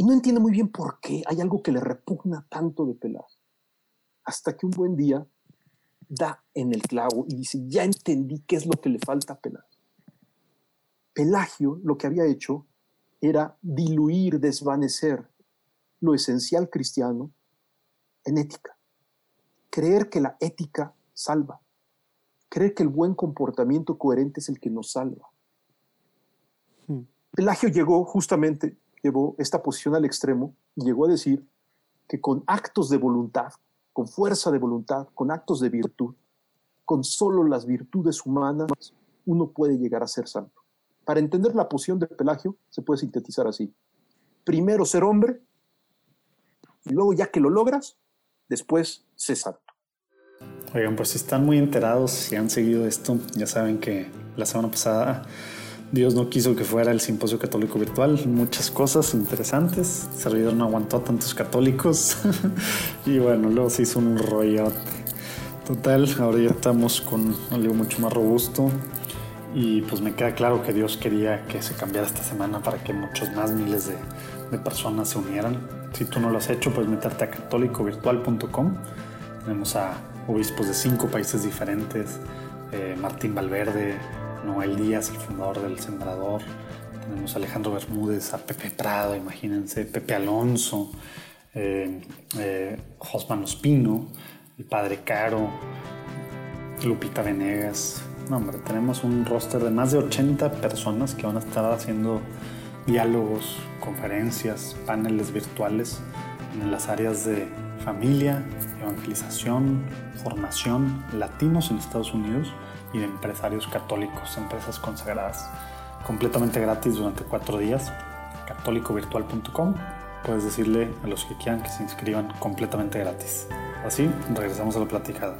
Y no entiende muy bien por qué hay algo que le repugna tanto de Pelagio. Hasta que un buen día da en el clavo y dice, ya entendí qué es lo que le falta a Pelagio. Pelagio lo que había hecho era diluir, desvanecer lo esencial cristiano en ética. Creer que la ética salva. Creer que el buen comportamiento coherente es el que nos salva. Hmm. Pelagio llegó justamente llevó esta posición al extremo y llegó a decir que con actos de voluntad, con fuerza de voluntad, con actos de virtud, con solo las virtudes humanas, uno puede llegar a ser santo. Para entender la posición de Pelagio, se puede sintetizar así. Primero ser hombre, y luego ya que lo logras, después ser santo. Oigan, pues si están muy enterados, si han seguido esto, ya saben que la semana pasada Dios no quiso que fuera el simposio católico virtual, muchas cosas interesantes. El servidor no aguantó a tantos católicos y bueno, luego se hizo un rollo total. Ahora ya estamos con algo mucho más robusto y pues me queda claro que Dios quería que se cambiara esta semana para que muchos más miles de, de personas se unieran. Si tú no lo has hecho, puedes meterte a católicovirtual.com. Tenemos a obispos de cinco países diferentes, eh, Martín Valverde, Noel Díaz, el fundador del Sembrador. Tenemos a Alejandro Bermúdez, a Pepe Prado, imagínense, Pepe Alonso, eh, eh, Josman Ospino, el Padre Caro, Lupita Venegas. No, hombre, tenemos un roster de más de 80 personas que van a estar haciendo diálogos, conferencias, paneles virtuales en las áreas de familia, evangelización, formación, latinos en Estados Unidos y de empresarios católicos, empresas consagradas. Completamente gratis durante cuatro días. católicovirtual.com. Puedes decirle a los que quieran que se inscriban completamente gratis. Así, regresamos a la platicada.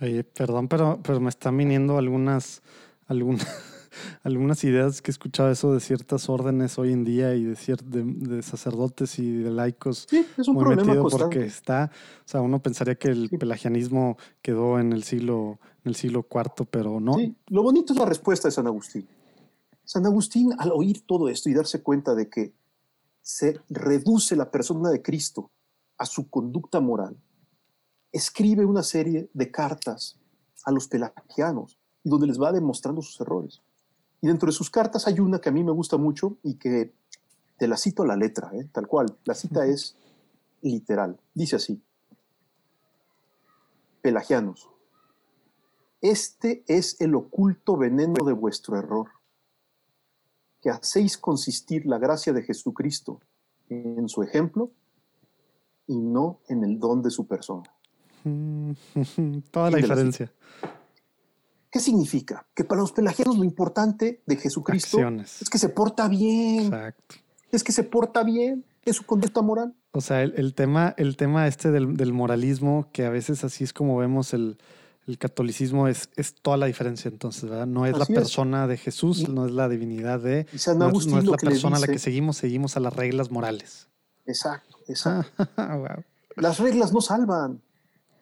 Oye, perdón, pero, pero me están viniendo algunas, algunas algunas ideas que he escuchado eso de ciertas órdenes hoy en día y de, de, sacerdotes y de laicos. Sí, es un muy problema metido porque está, o sea, uno pensaría que el pelagianismo quedó en el siglo en el siglo IV, pero no. Sí, lo bonito es la respuesta de San Agustín. San Agustín, al oír todo esto y darse cuenta de que se reduce la persona de Cristo a su conducta moral, escribe una serie de cartas a los pelagianos donde les va demostrando sus errores. Y dentro de sus cartas hay una que a mí me gusta mucho y que te la cito a la letra, ¿eh? tal cual. La cita es literal. Dice así. Pelagianos, este es el oculto veneno de vuestro error, que hacéis consistir la gracia de Jesucristo en su ejemplo y no en el don de su persona. Toda la diferencia. ¿Qué significa? Que para los pelagianos lo importante de Jesucristo es que se porta bien. Exacto. Es que se porta bien es su conducta moral. O sea, el, tema, el tema este del, moralismo, que a veces así es como vemos el, el catolicismo es, es toda la diferencia entonces, ¿verdad? No es la persona de Jesús, no es la divinidad de... no, es, la persona a la que seguimos, seguimos a las reglas morales. Exacto, exacto. Las reglas no salvan.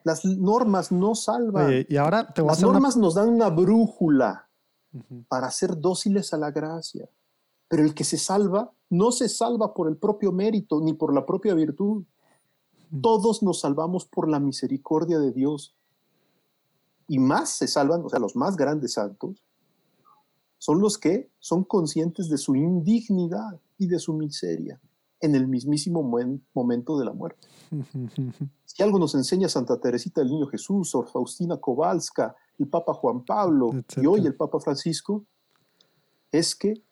Las normas no salvan. y ahora te voy Las a normas nos dan una brújula para ser dóciles a la gracia. Pero el que se salva no se salva por el propio mérito ni por la propia virtud. Todos nos salvamos por la misericordia de Dios. Y más se salvan, o sea, los más grandes santos, son los que son conscientes de su indignidad y de su miseria en el mismísimo momento de la muerte. Si algo nos enseña Santa Teresita del Niño Jesús, Sor Faustina Kowalska, el Papa Juan Pablo y hoy el Papa Francisco, es que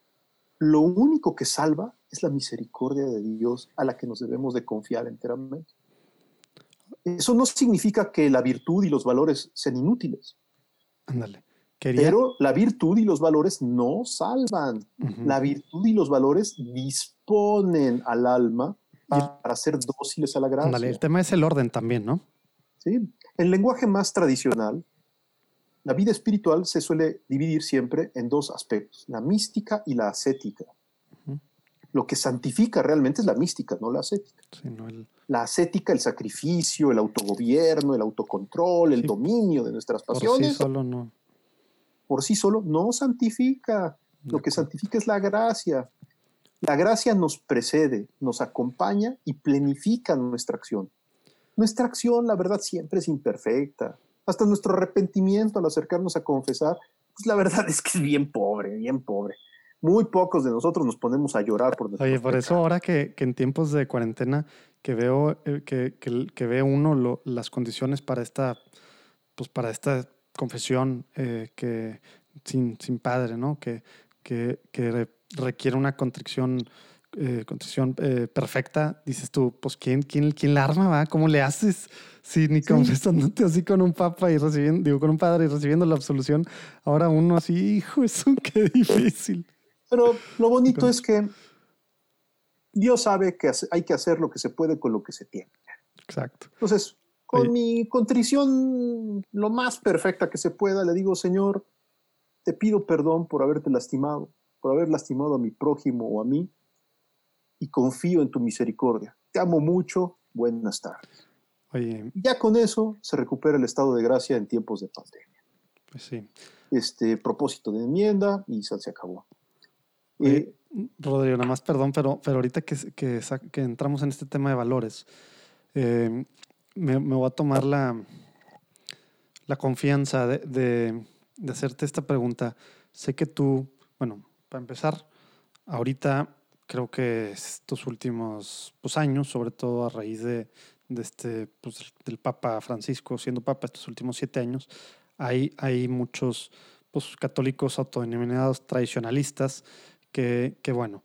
lo único que salva es la misericordia de Dios a la que nos debemos de confiar enteramente. Eso no significa que la virtud y los valores sean inútiles. Ándale. Pero la virtud y los valores no salvan. La virtud y los valores disponen al alma para ser dóciles a la gracia. El tema es el orden también, ¿no? Sí. En lenguaje más tradicional, la vida espiritual se suele dividir siempre en dos aspectos, la mística y la ascética. Lo que santifica realmente es la mística, no la ascética. La ascética, el sacrificio, el autogobierno, el autocontrol, el dominio de nuestras pasiones. Por sí solo no. Por sí solo no santifica. Lo que santifica es la gracia. La gracia nos precede, nos acompaña y plenifica nuestra acción. Nuestra acción, la verdad, siempre es imperfecta hasta nuestro arrepentimiento al acercarnos a confesar, pues la verdad es que es bien pobre, bien pobre. Muy pocos de nosotros nos ponemos a llorar por Oye, por eso ahora que, que, en tiempos de cuarentena que veo eh, que, que, que, ve uno las condiciones para esta, pues para esta confesión eh, que sin, sin padre, ¿no? Que, que, que requiere una contrición eh, eh, perfecta, dices tú, pues ¿quién, quién, quién la arma, va? ¿Cómo le haces? Si ni confesándote así con un papa y recibiendo, digo, con un padre y recibiendo la absolución, ahora uno así, hijo, eso qué difícil. Pero lo bonito es que Dios sabe que hay que hacer lo que se puede con lo que se tiene. Exacto. Entonces, con mi contrición lo más perfecta que se pueda, le digo, Señor, te pido perdón por haberte lastimado, por haber lastimado a mi prójimo o a mí y confío en tu misericordia. Te amo mucho, buenas tardes. Oye. Ya con eso se recupera el estado de gracia en tiempos de pandemia. Pues sí. Este propósito de enmienda y se acabó. Eh, Rodrigo, nada más perdón, pero, pero ahorita que, que, que entramos en este tema de valores, eh, me, me, voy a tomar la, la confianza de, de, hacerte esta pregunta. Sé que tú, bueno, para empezar, ahorita creo que estos últimos pues, años, sobre todo a raíz de, de este, pues, del Papa Francisco siendo Papa estos últimos siete años, hay, hay muchos pues, católicos autodenominados tradicionalistas que, que, bueno,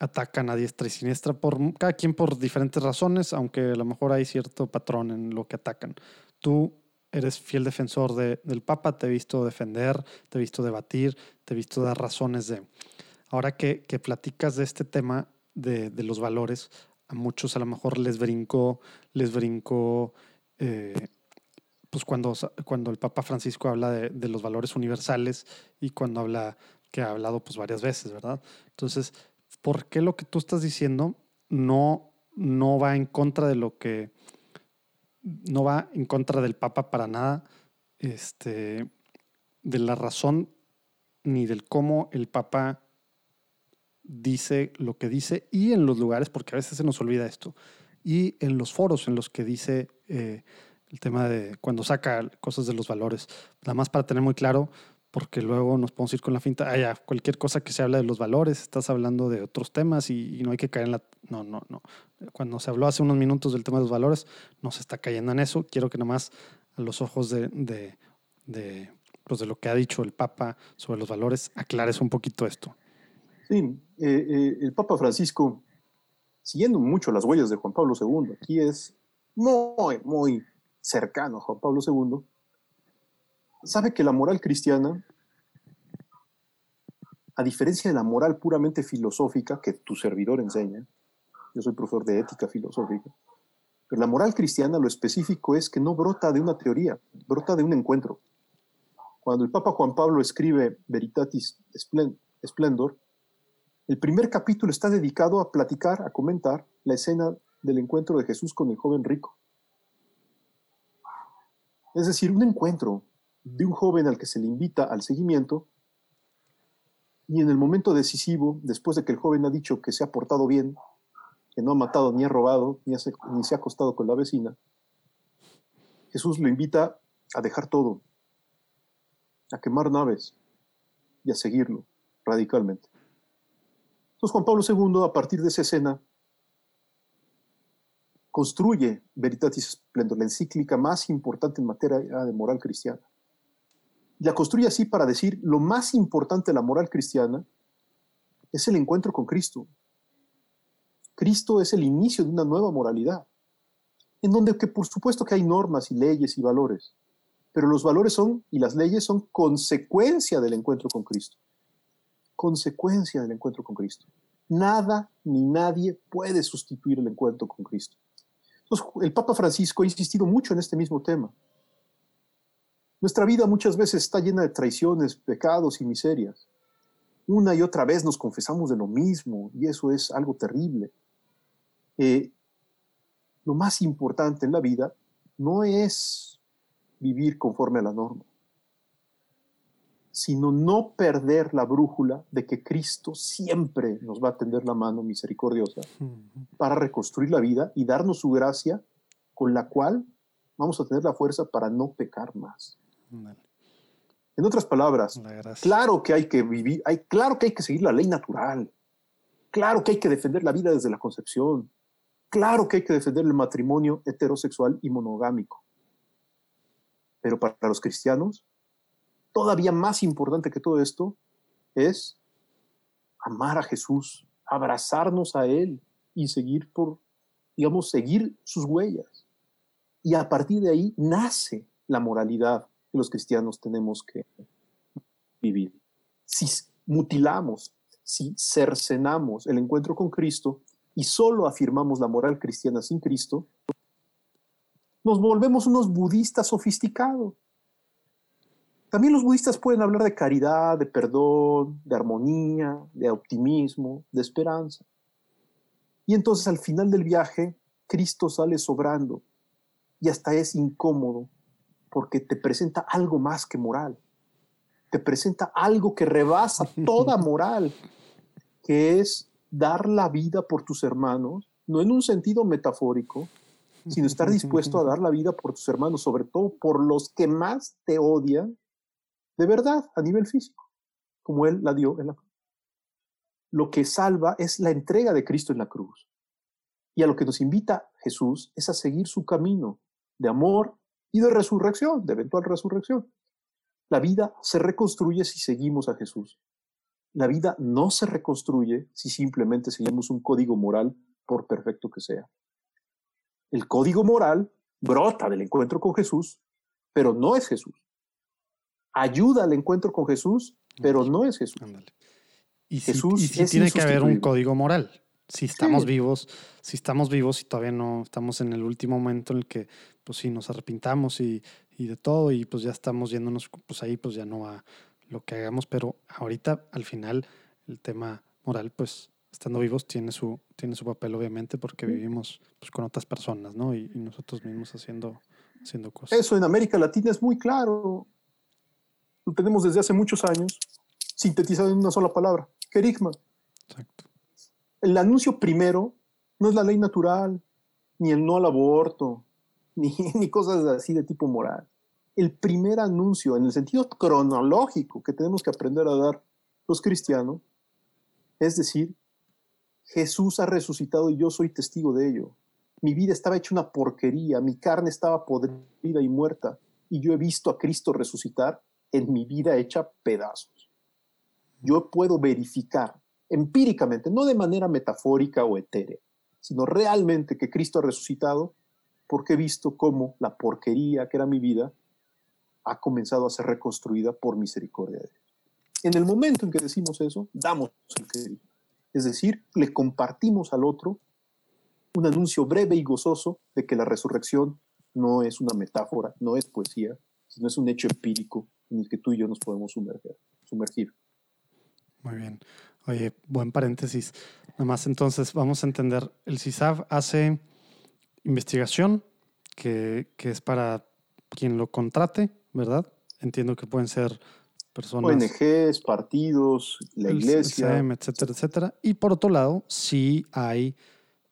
atacan a diestra y siniestra, por, cada quien por diferentes razones, aunque a lo mejor hay cierto patrón en lo que atacan. Tú eres fiel defensor de, del Papa, te he visto defender, te he visto debatir, te he visto dar razones de, Ahora que, que platicas de este tema de, de, los valores, a muchos a lo mejor les brincó, les brincó, eh, pues cuando, cuando el Papa Francisco habla de, de, los valores universales y cuando habla, que ha hablado pues varias veces, ¿verdad? Entonces, ¿por qué lo que tú estás diciendo no, no va en contra de lo que, no va en contra del Papa para nada, este, de la razón ni del cómo el Papa dice lo que dice y en los lugares, porque a veces se nos olvida esto, y en los foros en los que dice eh, el tema de cuando saca cosas de los valores, nada más para tener muy claro, porque luego nos podemos ir con la finta, ah, ya, cualquier cosa que se habla de los valores, estás hablando de otros temas y, no hay que caer en la... No, no, no. Cuando se habló hace unos minutos del tema de los valores, no se está cayendo en eso. Quiero que nada más a los ojos de, de, de, pues de lo que ha dicho el Papa sobre los valores, aclares un poquito esto. Sí, eh, eh, el Papa Francisco, siguiendo mucho las huellas de Juan Pablo II, aquí es muy, muy cercano a Juan Pablo II, sabe que la moral cristiana, a diferencia de la moral puramente filosófica que tu servidor enseña, yo soy profesor de ética filosófica, pero la moral cristiana lo específico es que no brota de una teoría, brota de un encuentro. Cuando el Papa Juan Pablo escribe Veritatis Splendor, el primer capítulo está dedicado a platicar, a comentar la escena del encuentro de Jesús con el joven rico. Es decir, un encuentro de un joven al que se le invita al seguimiento y en el momento decisivo, después de que el joven ha dicho que se ha portado bien, que no ha matado ni ha robado, ni, se ha acostado con la vecina, Jesús lo invita a dejar todo, a quemar naves y a seguirlo radicalmente. Entonces Juan Pablo II, a partir de esa escena, construye Veritatis Splendor, la encíclica más importante en materia de moral cristiana. La construye así para decir, lo más importante de la moral cristiana es el encuentro con Cristo. Cristo es el inicio de una nueva moralidad, en donde que por supuesto que hay normas y leyes y valores, pero los valores son y las leyes son consecuencia del encuentro con Cristo. Consecuencia del encuentro con Cristo. Nada ni nadie puede sustituir el encuentro con Cristo. Entonces, el Papa Francisco ha insistido mucho en este mismo tema. Nuestra vida muchas veces está llena de traiciones, pecados y miserias. Una y otra vez nos confesamos de lo mismo y eso es algo terrible. Eh, lo más importante en la vida no es vivir conforme a la norma, sino no perder la brújula de que Cristo siempre nos va a tender la mano misericordiosa para reconstruir la vida y darnos su gracia con la cual vamos a tener la fuerza para no pecar más. En otras palabras, claro que hay que vivir, hay, claro que hay que seguir la ley natural, claro que hay que defender la vida desde la concepción, claro que hay que defender el matrimonio heterosexual y monogámico. Pero para los cristianos, todavía más importante que todo esto es amar a Jesús, abrazarnos a Él y seguir por, digamos, seguir sus huellas. Y a partir de ahí nace la moralidad que los cristianos tenemos que vivir. Si mutilamos, si cercenamos el encuentro con Cristo y solo afirmamos la moral cristiana sin Cristo, nos volvemos unos budistas sofisticados. También los budistas pueden hablar de caridad, de perdón, de armonía, de optimismo, de esperanza. Y entonces al final del viaje, Cristo sale sobrando y hasta es incómodo porque te presenta algo más que moral. Te presenta algo que rebasa toda moral, que es dar la vida por tus hermanos, no en un sentido metafórico, sino estar dispuesto a dar la vida por tus hermanos, sobre todo por los que más te odian de verdad a nivel físico, como Él la dio en la cruz. Lo que salva es la entrega de Cristo en la cruz. Y a lo que nos invita Jesús es a seguir su camino de amor y de resurrección, de eventual resurrección. La vida se reconstruye si seguimos a Jesús. La vida no se reconstruye si simplemente seguimos un código moral, por perfecto que sea. El código moral brota del encuentro con Jesús, pero no es Jesús. Ayuda al encuentro con Jesús, pero no es Jesús. Y Jesús si, tiene que haber un código moral. Si estamos vivos, si estamos vivos y todavía no estamos en el último momento en el que, pues sí, nos arrepintamos y, y de todo y pues ya estamos yéndonos, pues ahí pues ya no va lo que hagamos, pero ahorita al final el tema moral, pues estando vivos tiene su, tiene su papel obviamente porque vivimos pues, con otras personas, ¿no? Y, nosotros mismos haciendo, haciendo cosas. Eso en América Latina es muy claro. Lo tenemos desde hace muchos años, sintetizado en una sola palabra, querigma. Exacto. El anuncio primero no es la ley natural, ni el no al aborto, ni, cosas así de tipo moral. El primer anuncio, en el sentido cronológico que tenemos que aprender a dar los cristianos, es decir, Jesús ha resucitado y yo soy testigo de ello. Mi vida estaba hecha una porquería, mi carne estaba podrida y muerta, y yo he visto a Cristo resucitar en mi vida hecha pedazos. Yo puedo verificar empíricamente, no de manera metafórica o etérea, sino realmente que Cristo ha resucitado porque he visto cómo la porquería que era mi vida ha comenzado a ser reconstruida por misericordia de Dios. En el momento en que decimos eso, damos el crédito. Es decir, le compartimos al otro un anuncio breve y gozoso de que la resurrección no es una metáfora, no es poesía, sino es un hecho empírico en el que tú y yo nos podemos sumergir. sumergir. Muy bien. Oye, buen paréntesis. Nada más entonces vamos a entender, el CISAV hace investigación que, que es para quien lo contrate, ¿verdad? Entiendo que pueden ser personas. ONGs, partidos, la iglesia. etcétera, etcétera. Y por otro lado, sí hay,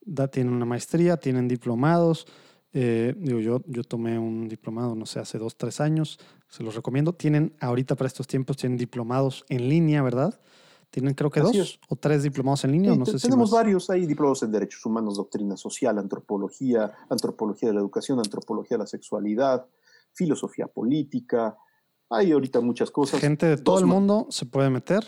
da, tienen una maestría, tienen diplomados. Eh, digo, yo, yo tomé un diplomado, no sé, hace dos, tres años, se los recomiendo. Tienen, ahorita para estos tiempos, tienen diplomados en línea, ¿verdad? Tienen creo que dos o tres diplomados en línea. no sé tenemos varios, hay diplomados en Derechos Humanos, Doctrina Social, Antropología, Antropología de la Educación, Antropología de la Sexualidad, Filosofía Política, hay ahorita muchas cosas. Gente de todo el mundo se puede meter.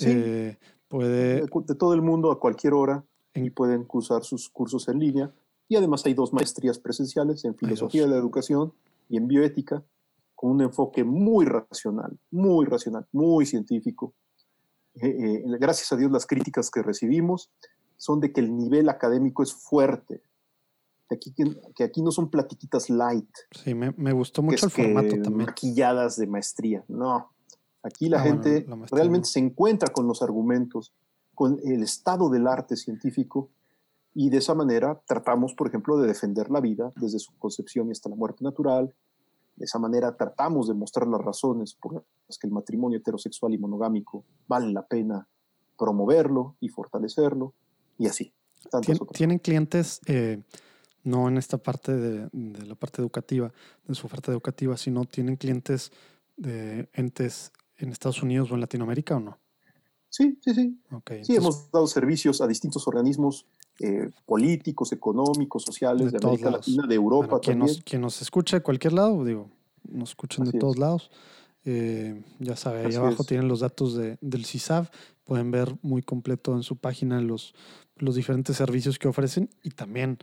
Eh, puede... De, todo el mundo a cualquier hora y pueden cursar sus cursos en línea. Y además hay dos maestrías presenciales en filosofía de la educación y en bioética, con un enfoque muy racional, muy racional, muy científico. Eh, eh, gracias a Dios las críticas que recibimos son de que el nivel académico es fuerte, aquí, que aquí no son platiquitas light. Sí, me, me gustó mucho el formato también. Maquilladas de maestría. No. Aquí la ah, gente realmente se encuentra con los argumentos, con el estado del arte científico, y de esa manera tratamos, por ejemplo, de defender la vida desde su concepción y hasta la muerte natural. De esa manera tratamos de mostrar las razones por las que el matrimonio heterosexual y monogámico vale la pena promoverlo y fortalecerlo, y así. ¿Tienen clientes eh, no en esta parte de, la parte educativa, de su oferta educativa, sino tienen clientes de entes en Estados Unidos o en Latinoamérica o no? Sí, sí, sí. sí, hemos dado servicios a distintos organismos eh, políticos, económicos, sociales de, América Latina, de Europa quien también. Nos, quien nos escucha de cualquier lado, digo, nos escuchan de todos lados. Eh, ya sabe, ahí abajo tienen los datos de, del CISAV. Pueden ver muy completo en su página los, los diferentes servicios que ofrecen y también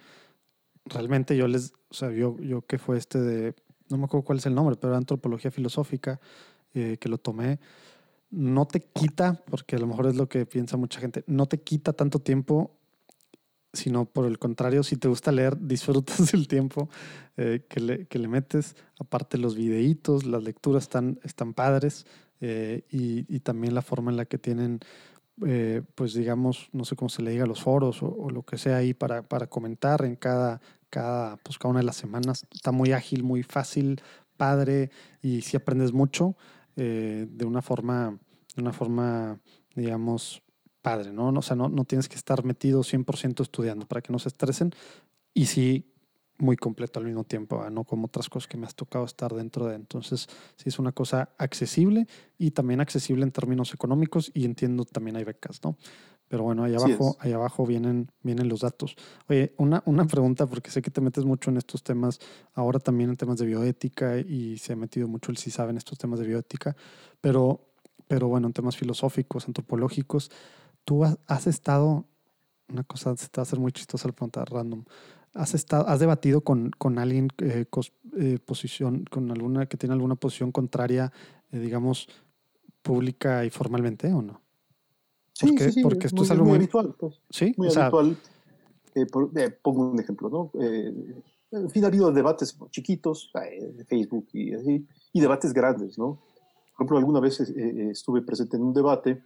realmente yo les, o sea, yo, yo que fue este de, no me acuerdo cuál es el nombre, pero antropología filosófica, eh, que lo tomé, no te quita, porque a lo mejor es lo que piensa mucha gente, no te quita tanto tiempo, sino por el contrario, si te gusta leer, disfrutas el tiempo eh, que, le, que, le, metes. Aparte los videitos, las lecturas están, están padres eh, y, y, también la forma en la que tienen eh, pues digamos, no sé cómo se le diga, los foros o, lo que sea ahí para, para, comentar en cada, cada, pues cada una de las semanas. Está muy ágil, muy fácil, padre y si aprendes mucho de una forma, de una forma, digamos, padre, ¿no? O sea, no, no tienes que estar metido 100% estudiando para que no se estresen y sí muy completo al mismo tiempo, no como otras cosas que me has tocado estar dentro de. Entonces, sí es una cosa accesible y también accesible en términos económicos y entiendo también hay becas, ¿no? Pero bueno, ahí abajo, ahí abajo vienen, vienen los datos. Oye, una, una pregunta, porque sé que te metes mucho en estos temas, ahora también en temas de bioética y se ha metido mucho el CISAB en estos temas de bioética, pero, pero bueno, en temas filosóficos, antropológicos, tú has, estado, una cosa, se te va a hacer muy chistosa la pregunta random, ¿Has, estado, has debatido con, con alguien eh, eh, posición, con alguna que tiene alguna posición contraria, eh, digamos, pública y formalmente o no? Sí, sí, sí, porque esto es algo muy, habitual. Pues. Sí, muy habitual. pongo un ejemplo, ¿no? en fin, ha habido debates chiquitos de Facebook y así, y debates grandes, ¿no? Por ejemplo, alguna vez estuve presente en un debate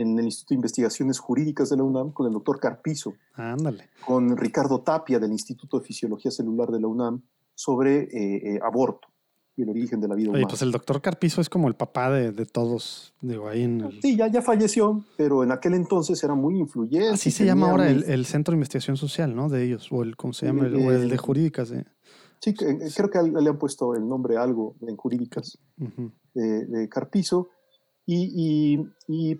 en el Instituto de Investigaciones Jurídicas de la UNAM con el doctor Carpizo. Ándale. Con Ricardo Tapia del Instituto de Fisiología Celular de la UNAM sobre eh, eh, aborto y el origen de la vida Oye, pues el doctor Carpizo es como el papá de, de todos, digo, ahí en Sí, ya, ya falleció, pero en aquel entonces era muy influyente. Así se llama ahora el, el, Centro de Investigación Social, ¿no? De ellos, o el, ¿cómo se llama? El, o el de Jurídicas. ¿eh? Sí, creo que le han puesto el nombre algo en Jurídicas de, de, Carpizo. Y, y, y,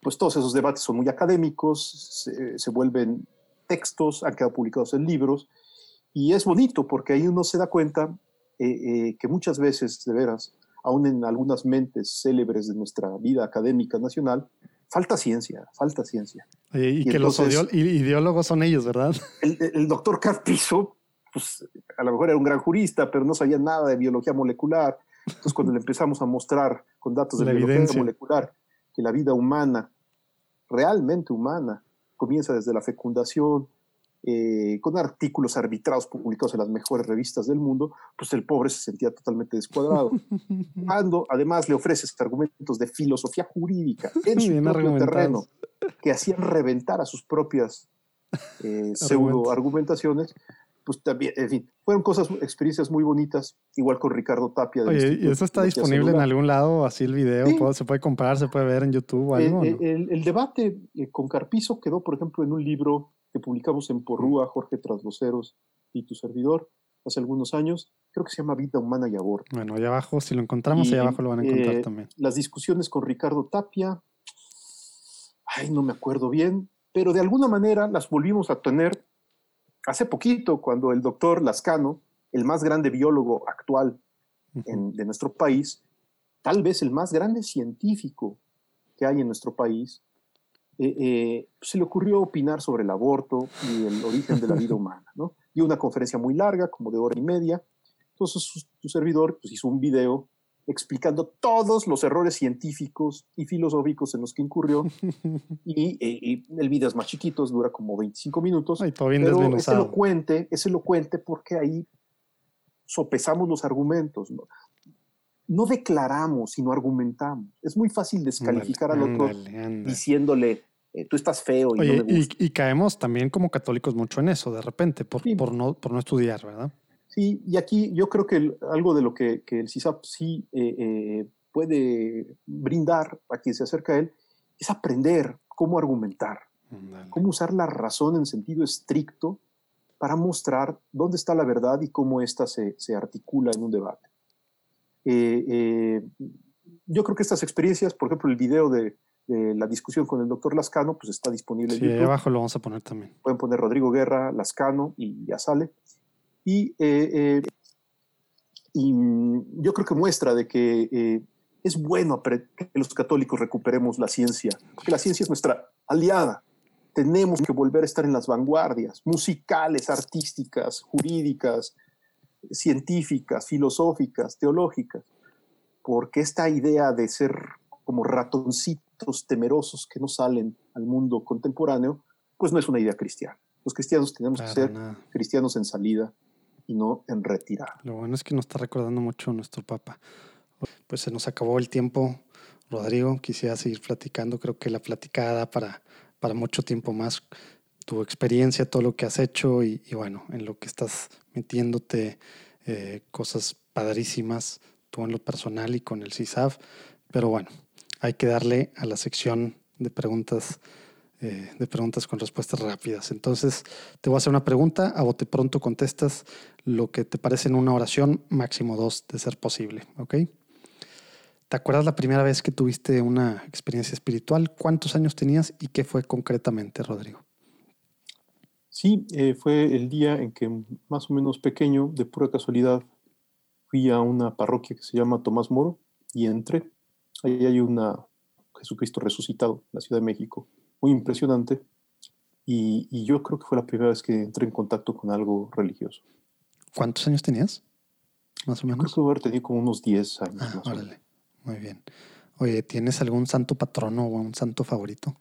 pues todos esos debates son muy académicos, se, vuelven textos, han quedado publicados en libros, y es bonito porque ahí uno se da cuenta eh, eh, que muchas veces, de veras, aún en algunas mentes célebres de nuestra vida académica nacional, falta ciencia, falta ciencia. y, que los ideólogos son ellos, ¿verdad? El, doctor Carpizo, pues a lo mejor era un gran jurista, pero no sabía nada de biología molecular. Entonces, cuando le empezamos a mostrar con datos de biología molecular que la vida humana realmente humana. Comienza desde la fecundación, eh, con artículos arbitrados publicados en las mejores revistas del mundo, pues el pobre se sentía totalmente descuadrado. Cuando además le ofreces argumentos de filosofía jurídica en su propio terreno que hacían reventar a sus propias eh, pseudo argumentaciones, pues también, en fin, fueron cosas, experiencias muy bonitas, igual con Ricardo Tapia. Oye, ¿y eso está disponible en algún lado, así el video? ¿Se puede comprar, se puede ver en YouTube o algo? El, debate eh, con Carpizo quedó, por ejemplo, en un libro que publicamos en Porrúa, Jorge Trasloceros y tu servidor, hace algunos años. Creo que se llama Vida Humana y Aborto. Bueno, allá abajo, si lo encontramos, allá abajo lo van a encontrar eh, también. Las discusiones con Ricardo Tapia, ay, no me acuerdo bien, pero de alguna manera las volvimos a tener hace poquito, cuando el doctor Lascano, el más grande biólogo actual de nuestro país, tal vez el más grande científico que hay en nuestro país, eh, eh, se le ocurrió opinar sobre el aborto y el origen de la vida humana, ¿no? Y una conferencia muy larga, como de hora y media. Entonces su, servidor pues, hizo un video explicando todos los errores científicos y filosóficos en los que incurrió. y, el video es más chiquito, dura como 25 minutos. Ay, todo bien pero es elocuente, es elocuente porque ahí sopesamos los argumentos. ¿no? no declaramos, sino argumentamos. Es muy fácil descalificar al otro diciéndole, eh, tú estás feo y no me Y, caemos también como católicos mucho en eso, de repente, por, por, no, por no estudiar, ¿verdad? Sí, y aquí yo creo que algo de lo que, el CISAP sí eh, eh, puede brindar a quien se acerca a él es aprender cómo argumentar, cómo usar la razón en sentido estricto para mostrar dónde está la verdad y cómo ésta se, se articula en un debate. Eh, yo creo que estas experiencias, por ejemplo, el video de, la discusión con el doctor Lascano, pues está disponible sí, abajo lo vamos a poner también. Pueden poner Rodrigo Guerra, Lascano y ya sale. Y, eh, eh, y yo creo que muestra de que eh, es bueno que los católicos recuperemos la ciencia, porque la ciencia es nuestra aliada. Tenemos que volver a estar en las vanguardias musicales, artísticas, jurídicas, científicas, filosóficas, teológicas, porque esta idea de ser como ratoncitos temerosos que no salen al mundo contemporáneo, pues no es una idea cristiana. Los cristianos tenemos que ser cristianos en salida y no en retirada. Lo bueno es que nos está recordando mucho nuestro Papa. Pues se nos acabó el tiempo, Rodrigo. Quisiera seguir platicando. Creo que la platicada para, para mucho tiempo más. Tu experiencia, todo lo que has hecho y, bueno, en lo que estás metiéndote, eh, cosas padrísimas, tú en lo personal y con el CISAF. Pero bueno, hay que darle a la sección de preguntas eh, de preguntas con respuestas rápidas. Entonces, te voy a hacer una pregunta, a bote pronto contestas lo que te parece en una oración, máximo dos, de ser posible, ¿ok? ¿Te acuerdas la primera vez que tuviste una experiencia espiritual? ¿Cuántos años tenías y qué fue concretamente, Rodrigo? Sí, eh, fue el día en que más o menos pequeño, de pura casualidad, fui a una parroquia que se llama Tomás Moro y entré. Ahí hay una Jesucristo resucitado, en la Ciudad de México muy impresionante. Y, yo creo que fue la primera vez que entré en contacto con algo religioso. ¿Cuántos años tenías? Más o menos. Creo que haber tenido como unos 10 años. Ah, órale. Muy bien. Oye, ¿tienes algún santo patrono o un santo favorito?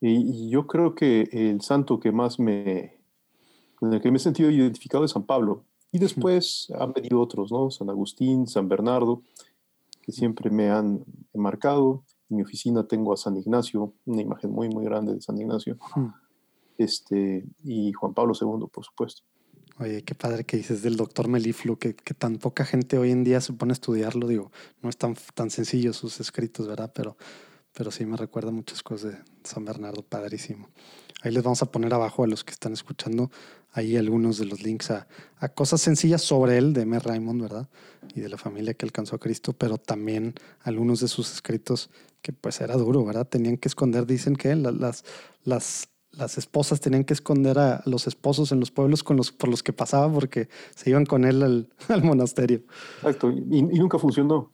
Y, yo creo que el santo que más me, con el que me he sentido identificado es San Pablo. Y después han venido otros, ¿no? San Agustín, San Bernardo, que siempre me han marcado. En mi oficina tengo a San Ignacio, una imagen muy, muy grande de San Ignacio. Este, y Juan Pablo II, por supuesto. Oye, qué padre que dices del doctor Melifluo, que, que, tan poca gente hoy en día se pone a estudiarlo. Digo, no es tan, tan sencillo sus escritos, ¿verdad? Pero, pero sí me recuerda muchas cosas de San Bernardo, padrísimo. Ahí les vamos a poner abajo a los que están escuchando ahí algunos de los links a, a cosas sencillas sobre él, de M. Raymond, ¿verdad? Y de la familia que alcanzó a Cristo, pero también algunos de sus escritos que pues era duro, ¿verdad? Tenían que esconder, dicen que las, las, las esposas tenían que esconder a los esposos en los pueblos con los, por los que pasaba porque se iban con él al, al monasterio. Exacto, y, nunca funcionó.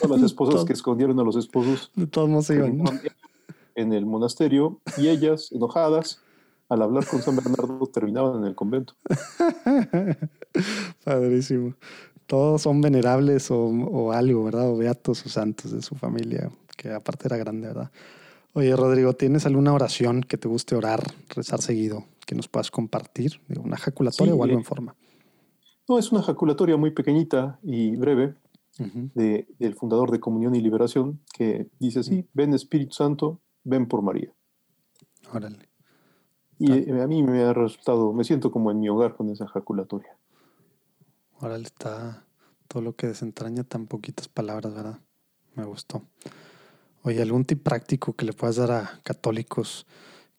Todas las esposas que escondieron a los esposos. De todos modos se iban. En el monasterio y ellas, enojadas, al hablar con San Bernardo, terminaban en el convento. Padrísimo. Todos son venerables o, o algo, ¿verdad? O beatos o santos de su familia que aparte era grande, ¿verdad? Oye, Rodrigo, ¿tienes alguna oración que te guste orar, rezar seguido, que nos puedas compartir, una ejaculatoria o algo en forma. No, es una ejaculatoria muy pequeñita y breve de, del fundador de Comunión y Liberación que dice así, ven Espíritu Santo, ven por María. Órale. Y eh, a mí me ha resultado, me siento como en mi hogar con esa ejaculatoria. Órale, está todo lo que desentraña tan poquitas palabras, ¿verdad? Me gustó. Oye, ¿algún tip práctico que le puedas dar a católicos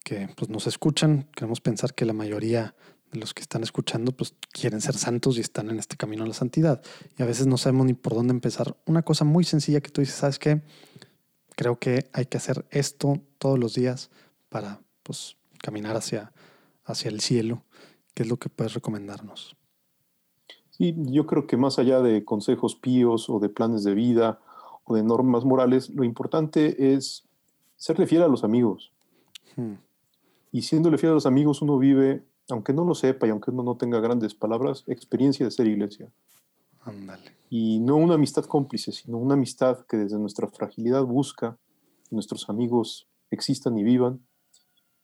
que pues, nos escuchan? Queremos pensar que la mayoría de los que están escuchando pues quieren ser santos y están en este camino a la santidad. Y a veces no sabemos ni por dónde empezar. Una cosa muy sencilla que tú dices, ¿sabes qué? Creo que hay que hacer esto todos los días para pues, caminar hacia, hacia el cielo. ¿Qué es lo que puedes recomendarnos? Sí, yo creo que más allá de consejos píos o de planes de vida o de normas morales, lo importante es serle fiel a los amigos. Hmm. Y siéndole fiel a los amigos, uno vive, aunque no lo sepa y aunque uno no tenga grandes palabras, experiencia de ser iglesia. Ándale. Y no una amistad cómplice, sino una amistad que desde nuestra fragilidad busca que nuestros amigos existan y vivan.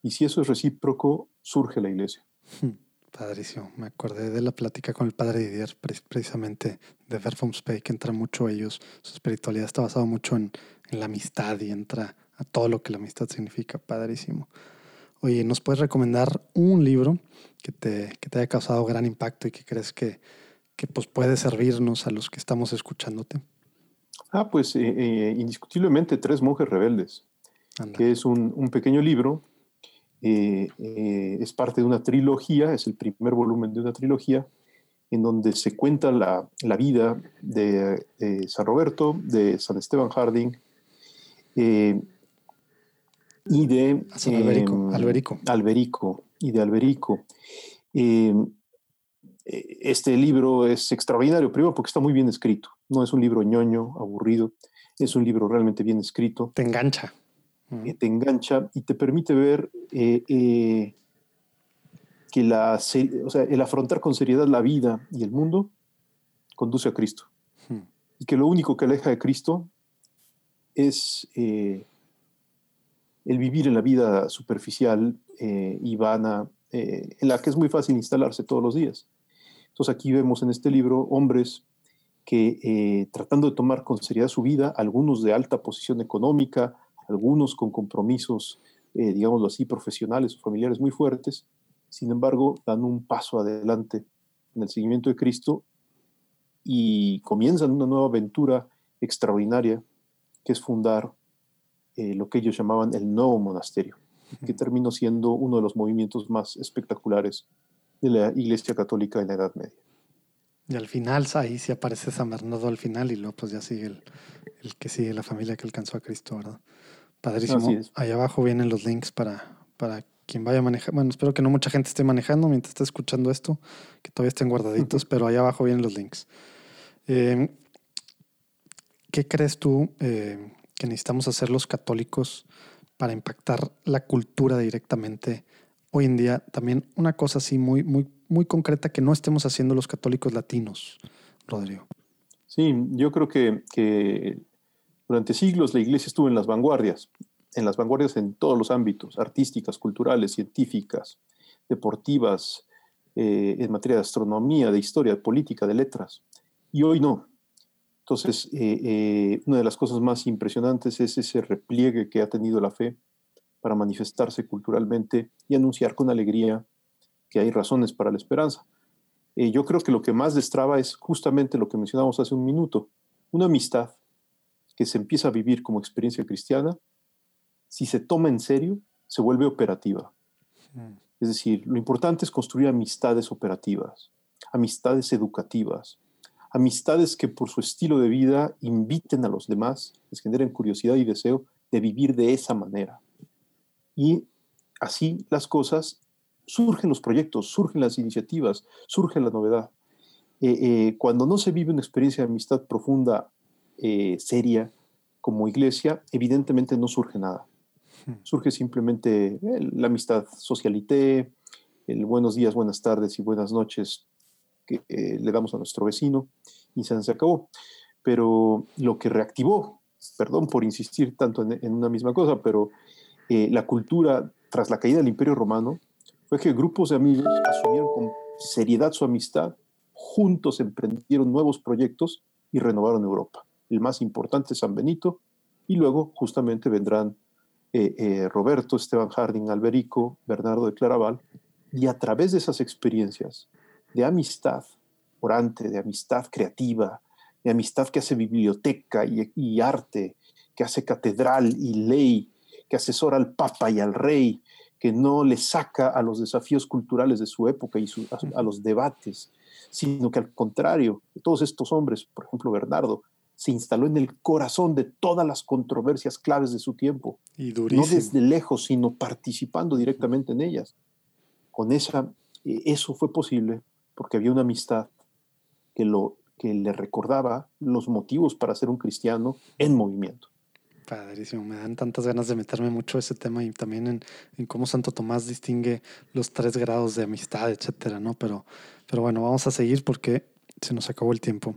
Y si eso es recíproco, surge la iglesia. Hmm. Padrísimo. Me acordé de la plática con el padre Didier, precisamente de Verfum Spey, que entra mucho ellos. Su espiritualidad está basada mucho en, la amistad y entra a todo lo que la amistad significa. Padrísimo. Oye, ¿nos puedes recomendar un libro que te, que te haya causado gran impacto y que crees que, que pues puede servirnos a los que estamos escuchándote? Ah, pues eh, eh, indiscutiblemente Tres Monjes Rebeldes, que es un, un pequeño libro eh, eh, es parte de una trilogía, es el primer volumen de una trilogía, en donde se cuenta la, la vida de, San Roberto, de San Esteban Harding eh, y de Alberico, Alberico. Alberico. y de Alberico. este libro es extraordinario, primero porque está muy bien escrito, no es un libro ñoño, aburrido, es un libro realmente bien escrito. Te engancha que te engancha y te permite ver eh, eh, que la, o sea, el afrontar con seriedad la vida y el mundo conduce a Cristo. Y que lo único que aleja de Cristo es eh, el vivir en la vida superficial y vana, en la que es muy fácil instalarse todos los días. Entonces aquí vemos en este libro hombres que tratando de tomar con seriedad su vida, algunos de alta posición económica, algunos con compromisos, eh, digámoslo así, profesionales o familiares muy fuertes, sin embargo, dan un paso adelante en el seguimiento de Cristo y comienzan una nueva aventura extraordinaria, que es fundar eh, lo que ellos llamaban el nuevo monasterio, que terminó siendo uno de los movimientos más espectaculares de la Iglesia Católica en la Edad Media. Y al final, ahí sí aparece San Bernardo al final y luego pues ya sigue el, el que sigue la familia que alcanzó a Cristo, ¿verdad? Padrísimo. Ahí abajo vienen los links para, para quien vaya a manejar. Bueno, espero que no mucha gente esté manejando mientras esté escuchando esto, que todavía estén guardaditos, pero ahí abajo vienen los links. Em, ¿Qué crees tú eh, que necesitamos hacer los católicos para impactar la cultura directamente hoy en día? También una cosa así muy, muy, muy concreta que no estemos haciendo los católicos latinos, Rodrigo. Sí, yo creo que, que durante siglos la iglesia estuvo en las vanguardias, en las vanguardias en todos los ámbitos, artísticas, culturales, científicas, deportivas, eh, en materia de astronomía, de historia, de política, de letras. Y hoy no. Entonces, eh, eh, una de las cosas más impresionantes es ese repliegue que ha tenido la fe para manifestarse culturalmente y anunciar con alegría que hay razones para la esperanza. yo creo que lo que más destraba es justamente lo que mencionamos hace un minuto, una amistad que se empieza a vivir como experiencia cristiana, si se toma en serio, se vuelve operativa. Mm. Es decir, lo importante es construir amistades operativas, amistades educativas, amistades que por su estilo de vida inviten a los demás, les generen curiosidad y deseo de vivir de esa manera. Y así las cosas, surgen los proyectos, surgen las iniciativas, surge la novedad. Eh, eh, cuando no se vive una experiencia de amistad profunda eh, seria como iglesia, evidentemente no surge nada. Hmm. Surge simplemente la amistad socialité, el buenos días, buenas tardes y buenas noches que eh, le damos a nuestro vecino y se, acabó. Pero lo que reactivó, perdón por insistir tanto en, una misma cosa, pero eh, la cultura tras la caída del Imperio Romano fue que grupos de amigos asumieron con seriedad su amistad, juntos emprendieron nuevos proyectos y renovaron Europa. El más importante San Benito y luego justamente vendrán eh, eh, Roberto, Esteban Harding, Alberico, Bernardo de Claraval y a través de esas experiencias de amistad orante, de amistad creativa, de amistad que hace biblioteca y, arte, que hace catedral y ley, que asesora al Papa y al Rey, que no le saca a los desafíos culturales de su época y a, los debates, sino que al contrario, todos estos hombres, por ejemplo Bernardo, se instaló en el corazón de todas las controversias claves de su tiempo. Y no desde lejos, sino participando directamente en ellas. Con esa, eh, eso fue posible porque había una amistad que, lo, que le recordaba los motivos para ser un cristiano en movimiento. Padrísimo, me dan tantas ganas de meterme mucho a ese tema y también en, en, cómo Santo Tomás distingue los tres grados de amistad, etcétera, ¿no? Pero, pero bueno, vamos a seguir porque se nos acabó el tiempo.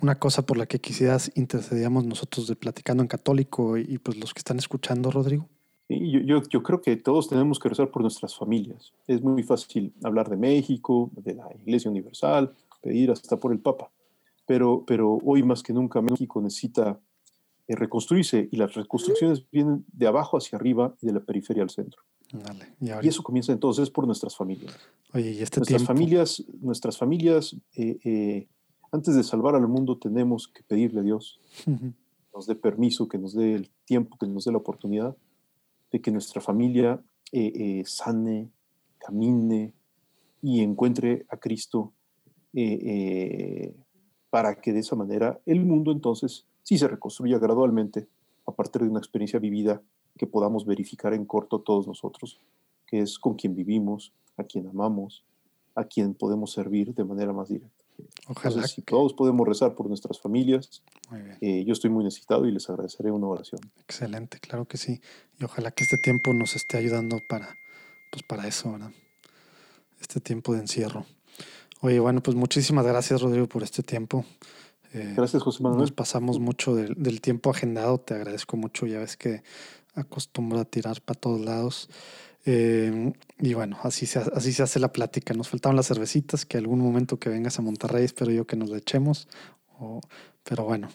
Una cosa por la que quisieras intercedíamos nosotros de Platicando en Católico y, pues los que están escuchando, Rodrigo. Yo, yo, yo, creo que todos tenemos que rezar por nuestras familias. Es muy fácil hablar de México, de la Iglesia Universal, pedir hasta por el Papa. Pero, pero hoy más que nunca México necesita eh, reconstruirse y las reconstrucciones vienen de abajo hacia arriba y de la periferia al centro. y, eso comienza entonces por nuestras familias. Oye, ¿y este nuestras familias, nuestras familias, eh, eh, antes de salvar al mundo tenemos que pedirle a Dios nos dé permiso, que nos dé el tiempo, que nos dé la oportunidad de que nuestra familia sane, camine y encuentre a Cristo para que de esa manera el mundo entonces sí se reconstruya gradualmente a partir de una experiencia vivida que podamos verificar en corto todos nosotros, que es con quien vivimos, a quien amamos, a quien podemos servir de manera más directa. Ojalá. si todos podemos rezar por nuestras familias, eh, yo estoy muy necesitado y les agradeceré una oración. Excelente, claro que sí. Y ojalá que este tiempo nos esté ayudando para, pues para eso, ¿verdad? Este tiempo de encierro. Oye, bueno, pues muchísimas gracias, Rodrigo, por este tiempo. Eh, Gracias, José Manuel. Nos pasamos mucho del, tiempo agendado, te agradezco mucho, ya ves que acostumbro a tirar para todos lados. Eh, y bueno, así se, así se hace la plática. Nos faltaban las cervecitas, que algún momento que vengas a Monterrey espero yo que nos le echemos. pero bueno.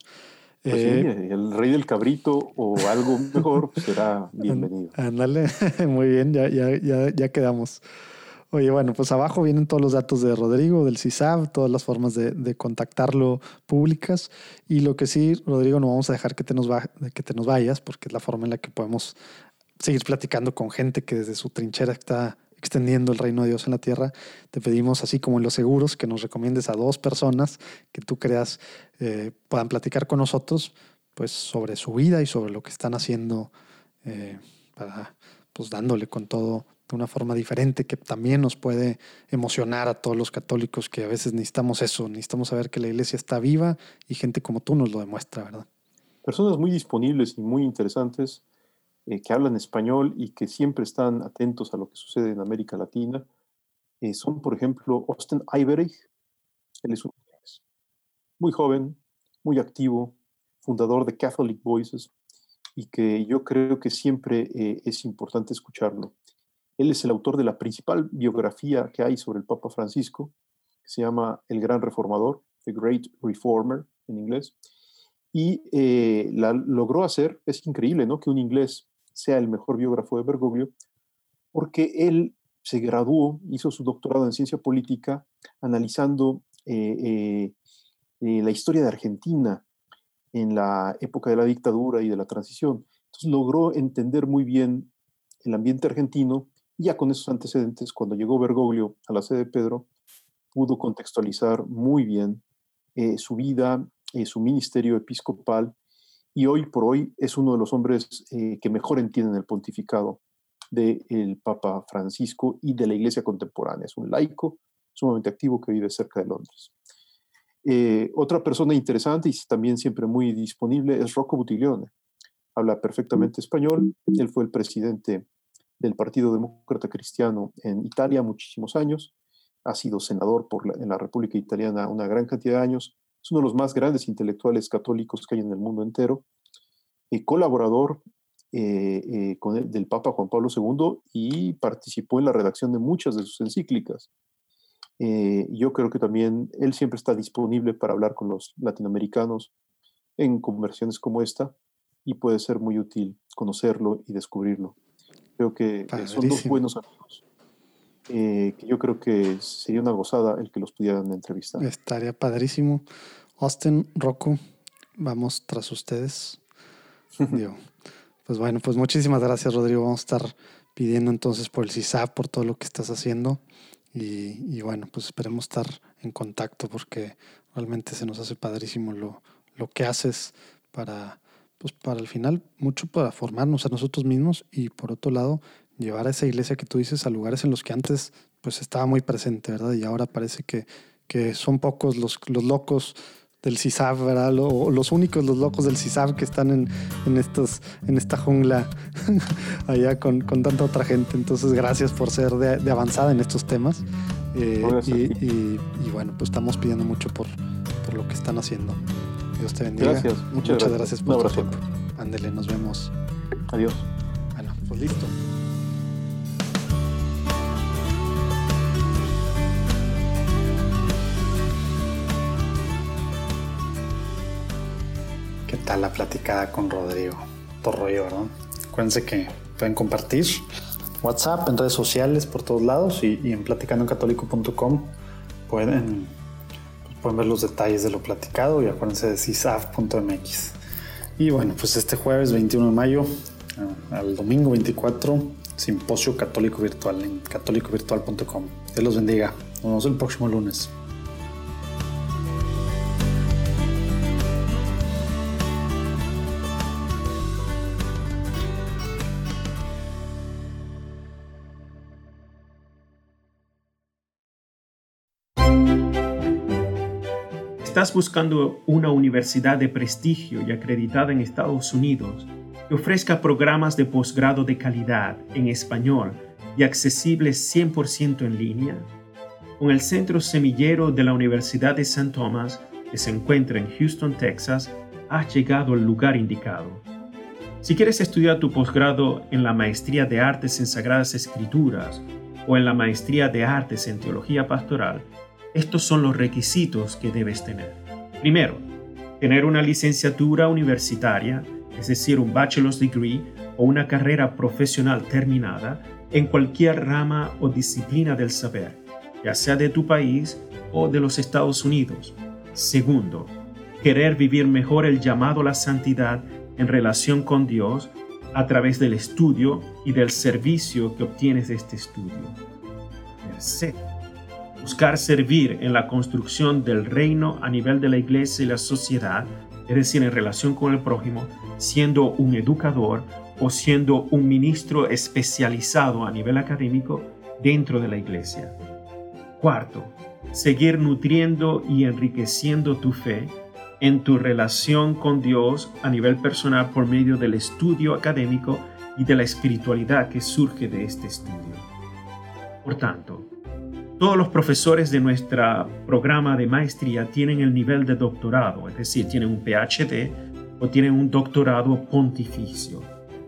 Pues eh, el rey del cabrito o algo mejor será bienvenido. Ándale, muy bien, ya, ya, ya, ya quedamos. Oye, bueno, pues abajo vienen todos los datos de Rodrigo, del CISAB, todas las formas de, contactarlo públicas. Y lo que sí, Rodrigo, no vamos a dejar que te, nos que te nos vayas, porque es la forma en la que podemos seguir platicando con gente que desde su trinchera está extendiendo el reino de Dios en la tierra. Te pedimos, así como en los seguros, que nos recomiendes a dos personas que tú creas eh, puedan platicar con nosotros pues sobre su vida y sobre lo que están haciendo eh, para pues dándole con todo de una forma diferente que también nos puede emocionar a todos los católicos que a veces necesitamos eso, necesitamos saber que la iglesia está viva y gente como tú nos lo demuestra, ¿verdad? Personas muy disponibles y muy interesantes eh, que hablan español y que siempre están atentos a lo que sucede en América Latina. Eh, son, por ejemplo, Austin Ivery, él es un muy joven, muy activo, fundador de Catholic Voices, y que yo creo que siempre eh, es importante escucharlo. Él es el autor de la principal biografía que hay sobre el Papa Francisco, que se llama El Gran Reformador, The Great Reformer en inglés, y eh, la logró hacer, es increíble, ¿no? Que un inglés sea el mejor biógrafo de Bergoglio, porque él se graduó, hizo su doctorado en ciencia política, analizando eh, eh, la historia de Argentina en la época de la dictadura y de la transición. Entonces logró entender muy bien el ambiente argentino ya con esos antecedentes, cuando llegó Bergoglio a la sede de Pedro, pudo contextualizar muy bien eh, su vida, eh, su ministerio episcopal, y hoy por hoy es uno de los hombres eh, que mejor entienden el pontificado del Papa Francisco y de la Iglesia contemporánea. Es un laico sumamente activo que vive cerca de Londres. otra persona interesante y también siempre muy disponible es Rocco Buttiglione. Habla perfectamente español. Él fue el presidente del Partido Demócrata Cristiano en Italia muchísimos años, ha sido senador por en la República Italiana una gran cantidad de años, es uno de los más grandes intelectuales católicos que hay en el mundo entero, y colaborador eh, con del Papa Juan Pablo II y participó en la redacción de muchas de sus encíclicas. yo creo que también él siempre está disponible para hablar con los latinoamericanos en conversiones como esta y puede ser muy útil conocerlo y descubrirlo. Creo que son dos buenos amigos. Que yo creo que sería una gozada el que los pudieran entrevistar. Estaría padrísimo. Austin, Rocco, vamos tras ustedes. pues bueno, pues muchísimas gracias, Rodrigo. Vamos a estar pidiendo entonces por el CISAP, por todo lo que estás haciendo. Y, bueno, pues esperemos estar en contacto porque realmente se nos hace padrísimo lo, lo que haces para, pues para el final, mucho para formarnos a nosotros mismos y por otro lado, llevar a esa iglesia que tú dices a lugares en los que antes pues estaba muy presente, ¿verdad? Y ahora parece que, que son pocos los, los locos del CISAB, ¿verdad? los únicos, los locos del CISAB que están en, en, estos, en esta jungla allá con, con, tanta otra gente. Entonces, gracias por ser de, avanzada en estos temas. Eh, y, bueno, pues estamos pidiendo mucho por, por lo que están haciendo. Dios te bendiga. Gracias, muchas, gracias. por tu tiempo. Ándele, nos vemos. Adiós. Bueno, pues listo. La platicada con Rodrigo. Todo rollo, ¿verdad? Acuérdense que pueden compartir WhatsApp en redes sociales por todos lados y, en platicandoencatólico.com pueden, pueden ver los detalles de lo platicado y acuérdense de cisaf.mx. Y bueno, pues este jueves 21 de mayo eh, al domingo 24, simposio católico virtual en católicovirtual.com. Dios los bendiga. Nos vemos el próximo lunes. Estás buscando una universidad de prestigio y acreditada en Estados Unidos que ofrezca programas de posgrado de calidad en español y accesibles 100% en línea, con el Centro Semillero de la Universidad de St. Thomas, que se encuentra en Houston, Texas, has llegado al lugar indicado. Si quieres estudiar tu posgrado en la Maestría de Artes en Sagradas Escrituras o en la Maestría de Artes en Teología Pastoral, estos son los requisitos que debes tener. Primero, tener una licenciatura universitaria, es decir, un bachelor's degree o una carrera profesional terminada en cualquier rama o disciplina del saber, ya sea de tu país o de los Estados Unidos. Segundo, querer vivir mejor el llamado a la santidad en relación con Dios a través del estudio y del servicio que obtienes de este estudio. Tercero, buscar servir en la construcción del reino a nivel de la iglesia y la sociedad, es decir, en relación con el prójimo, siendo un educador o siendo un ministro especializado a nivel académico dentro de la iglesia. Cuarto, seguir nutriendo y enriqueciendo tu fe en tu relación con Dios a nivel personal por medio del estudio académico y de la espiritualidad que surge de este estudio. Por tanto, todos los profesores de nuestro programa de maestría tienen el nivel de doctorado, es decir, tienen un PhD o tienen un doctorado pontificio.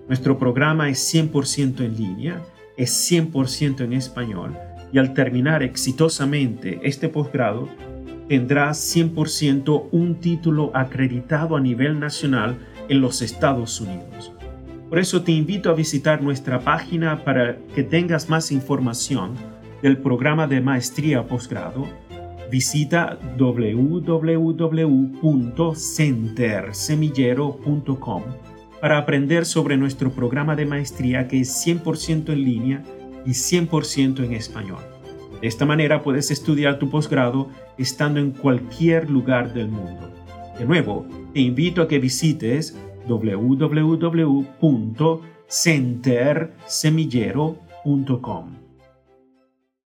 Nuestro programa es 100% en línea, es 100% en español y al terminar exitosamente este posgrado tendrás 100% un título acreditado a nivel nacional en los Estados Unidos. Por eso te invito a visitar nuestra página para que tengas más información del programa de maestría posgrado, visita www.centersemillero.com para aprender sobre nuestro programa de maestría que es 100% en línea y 100% en español. De esta manera puedes estudiar tu posgrado estando en cualquier lugar del mundo. De nuevo, te invito a que visites www.centersemillero.com.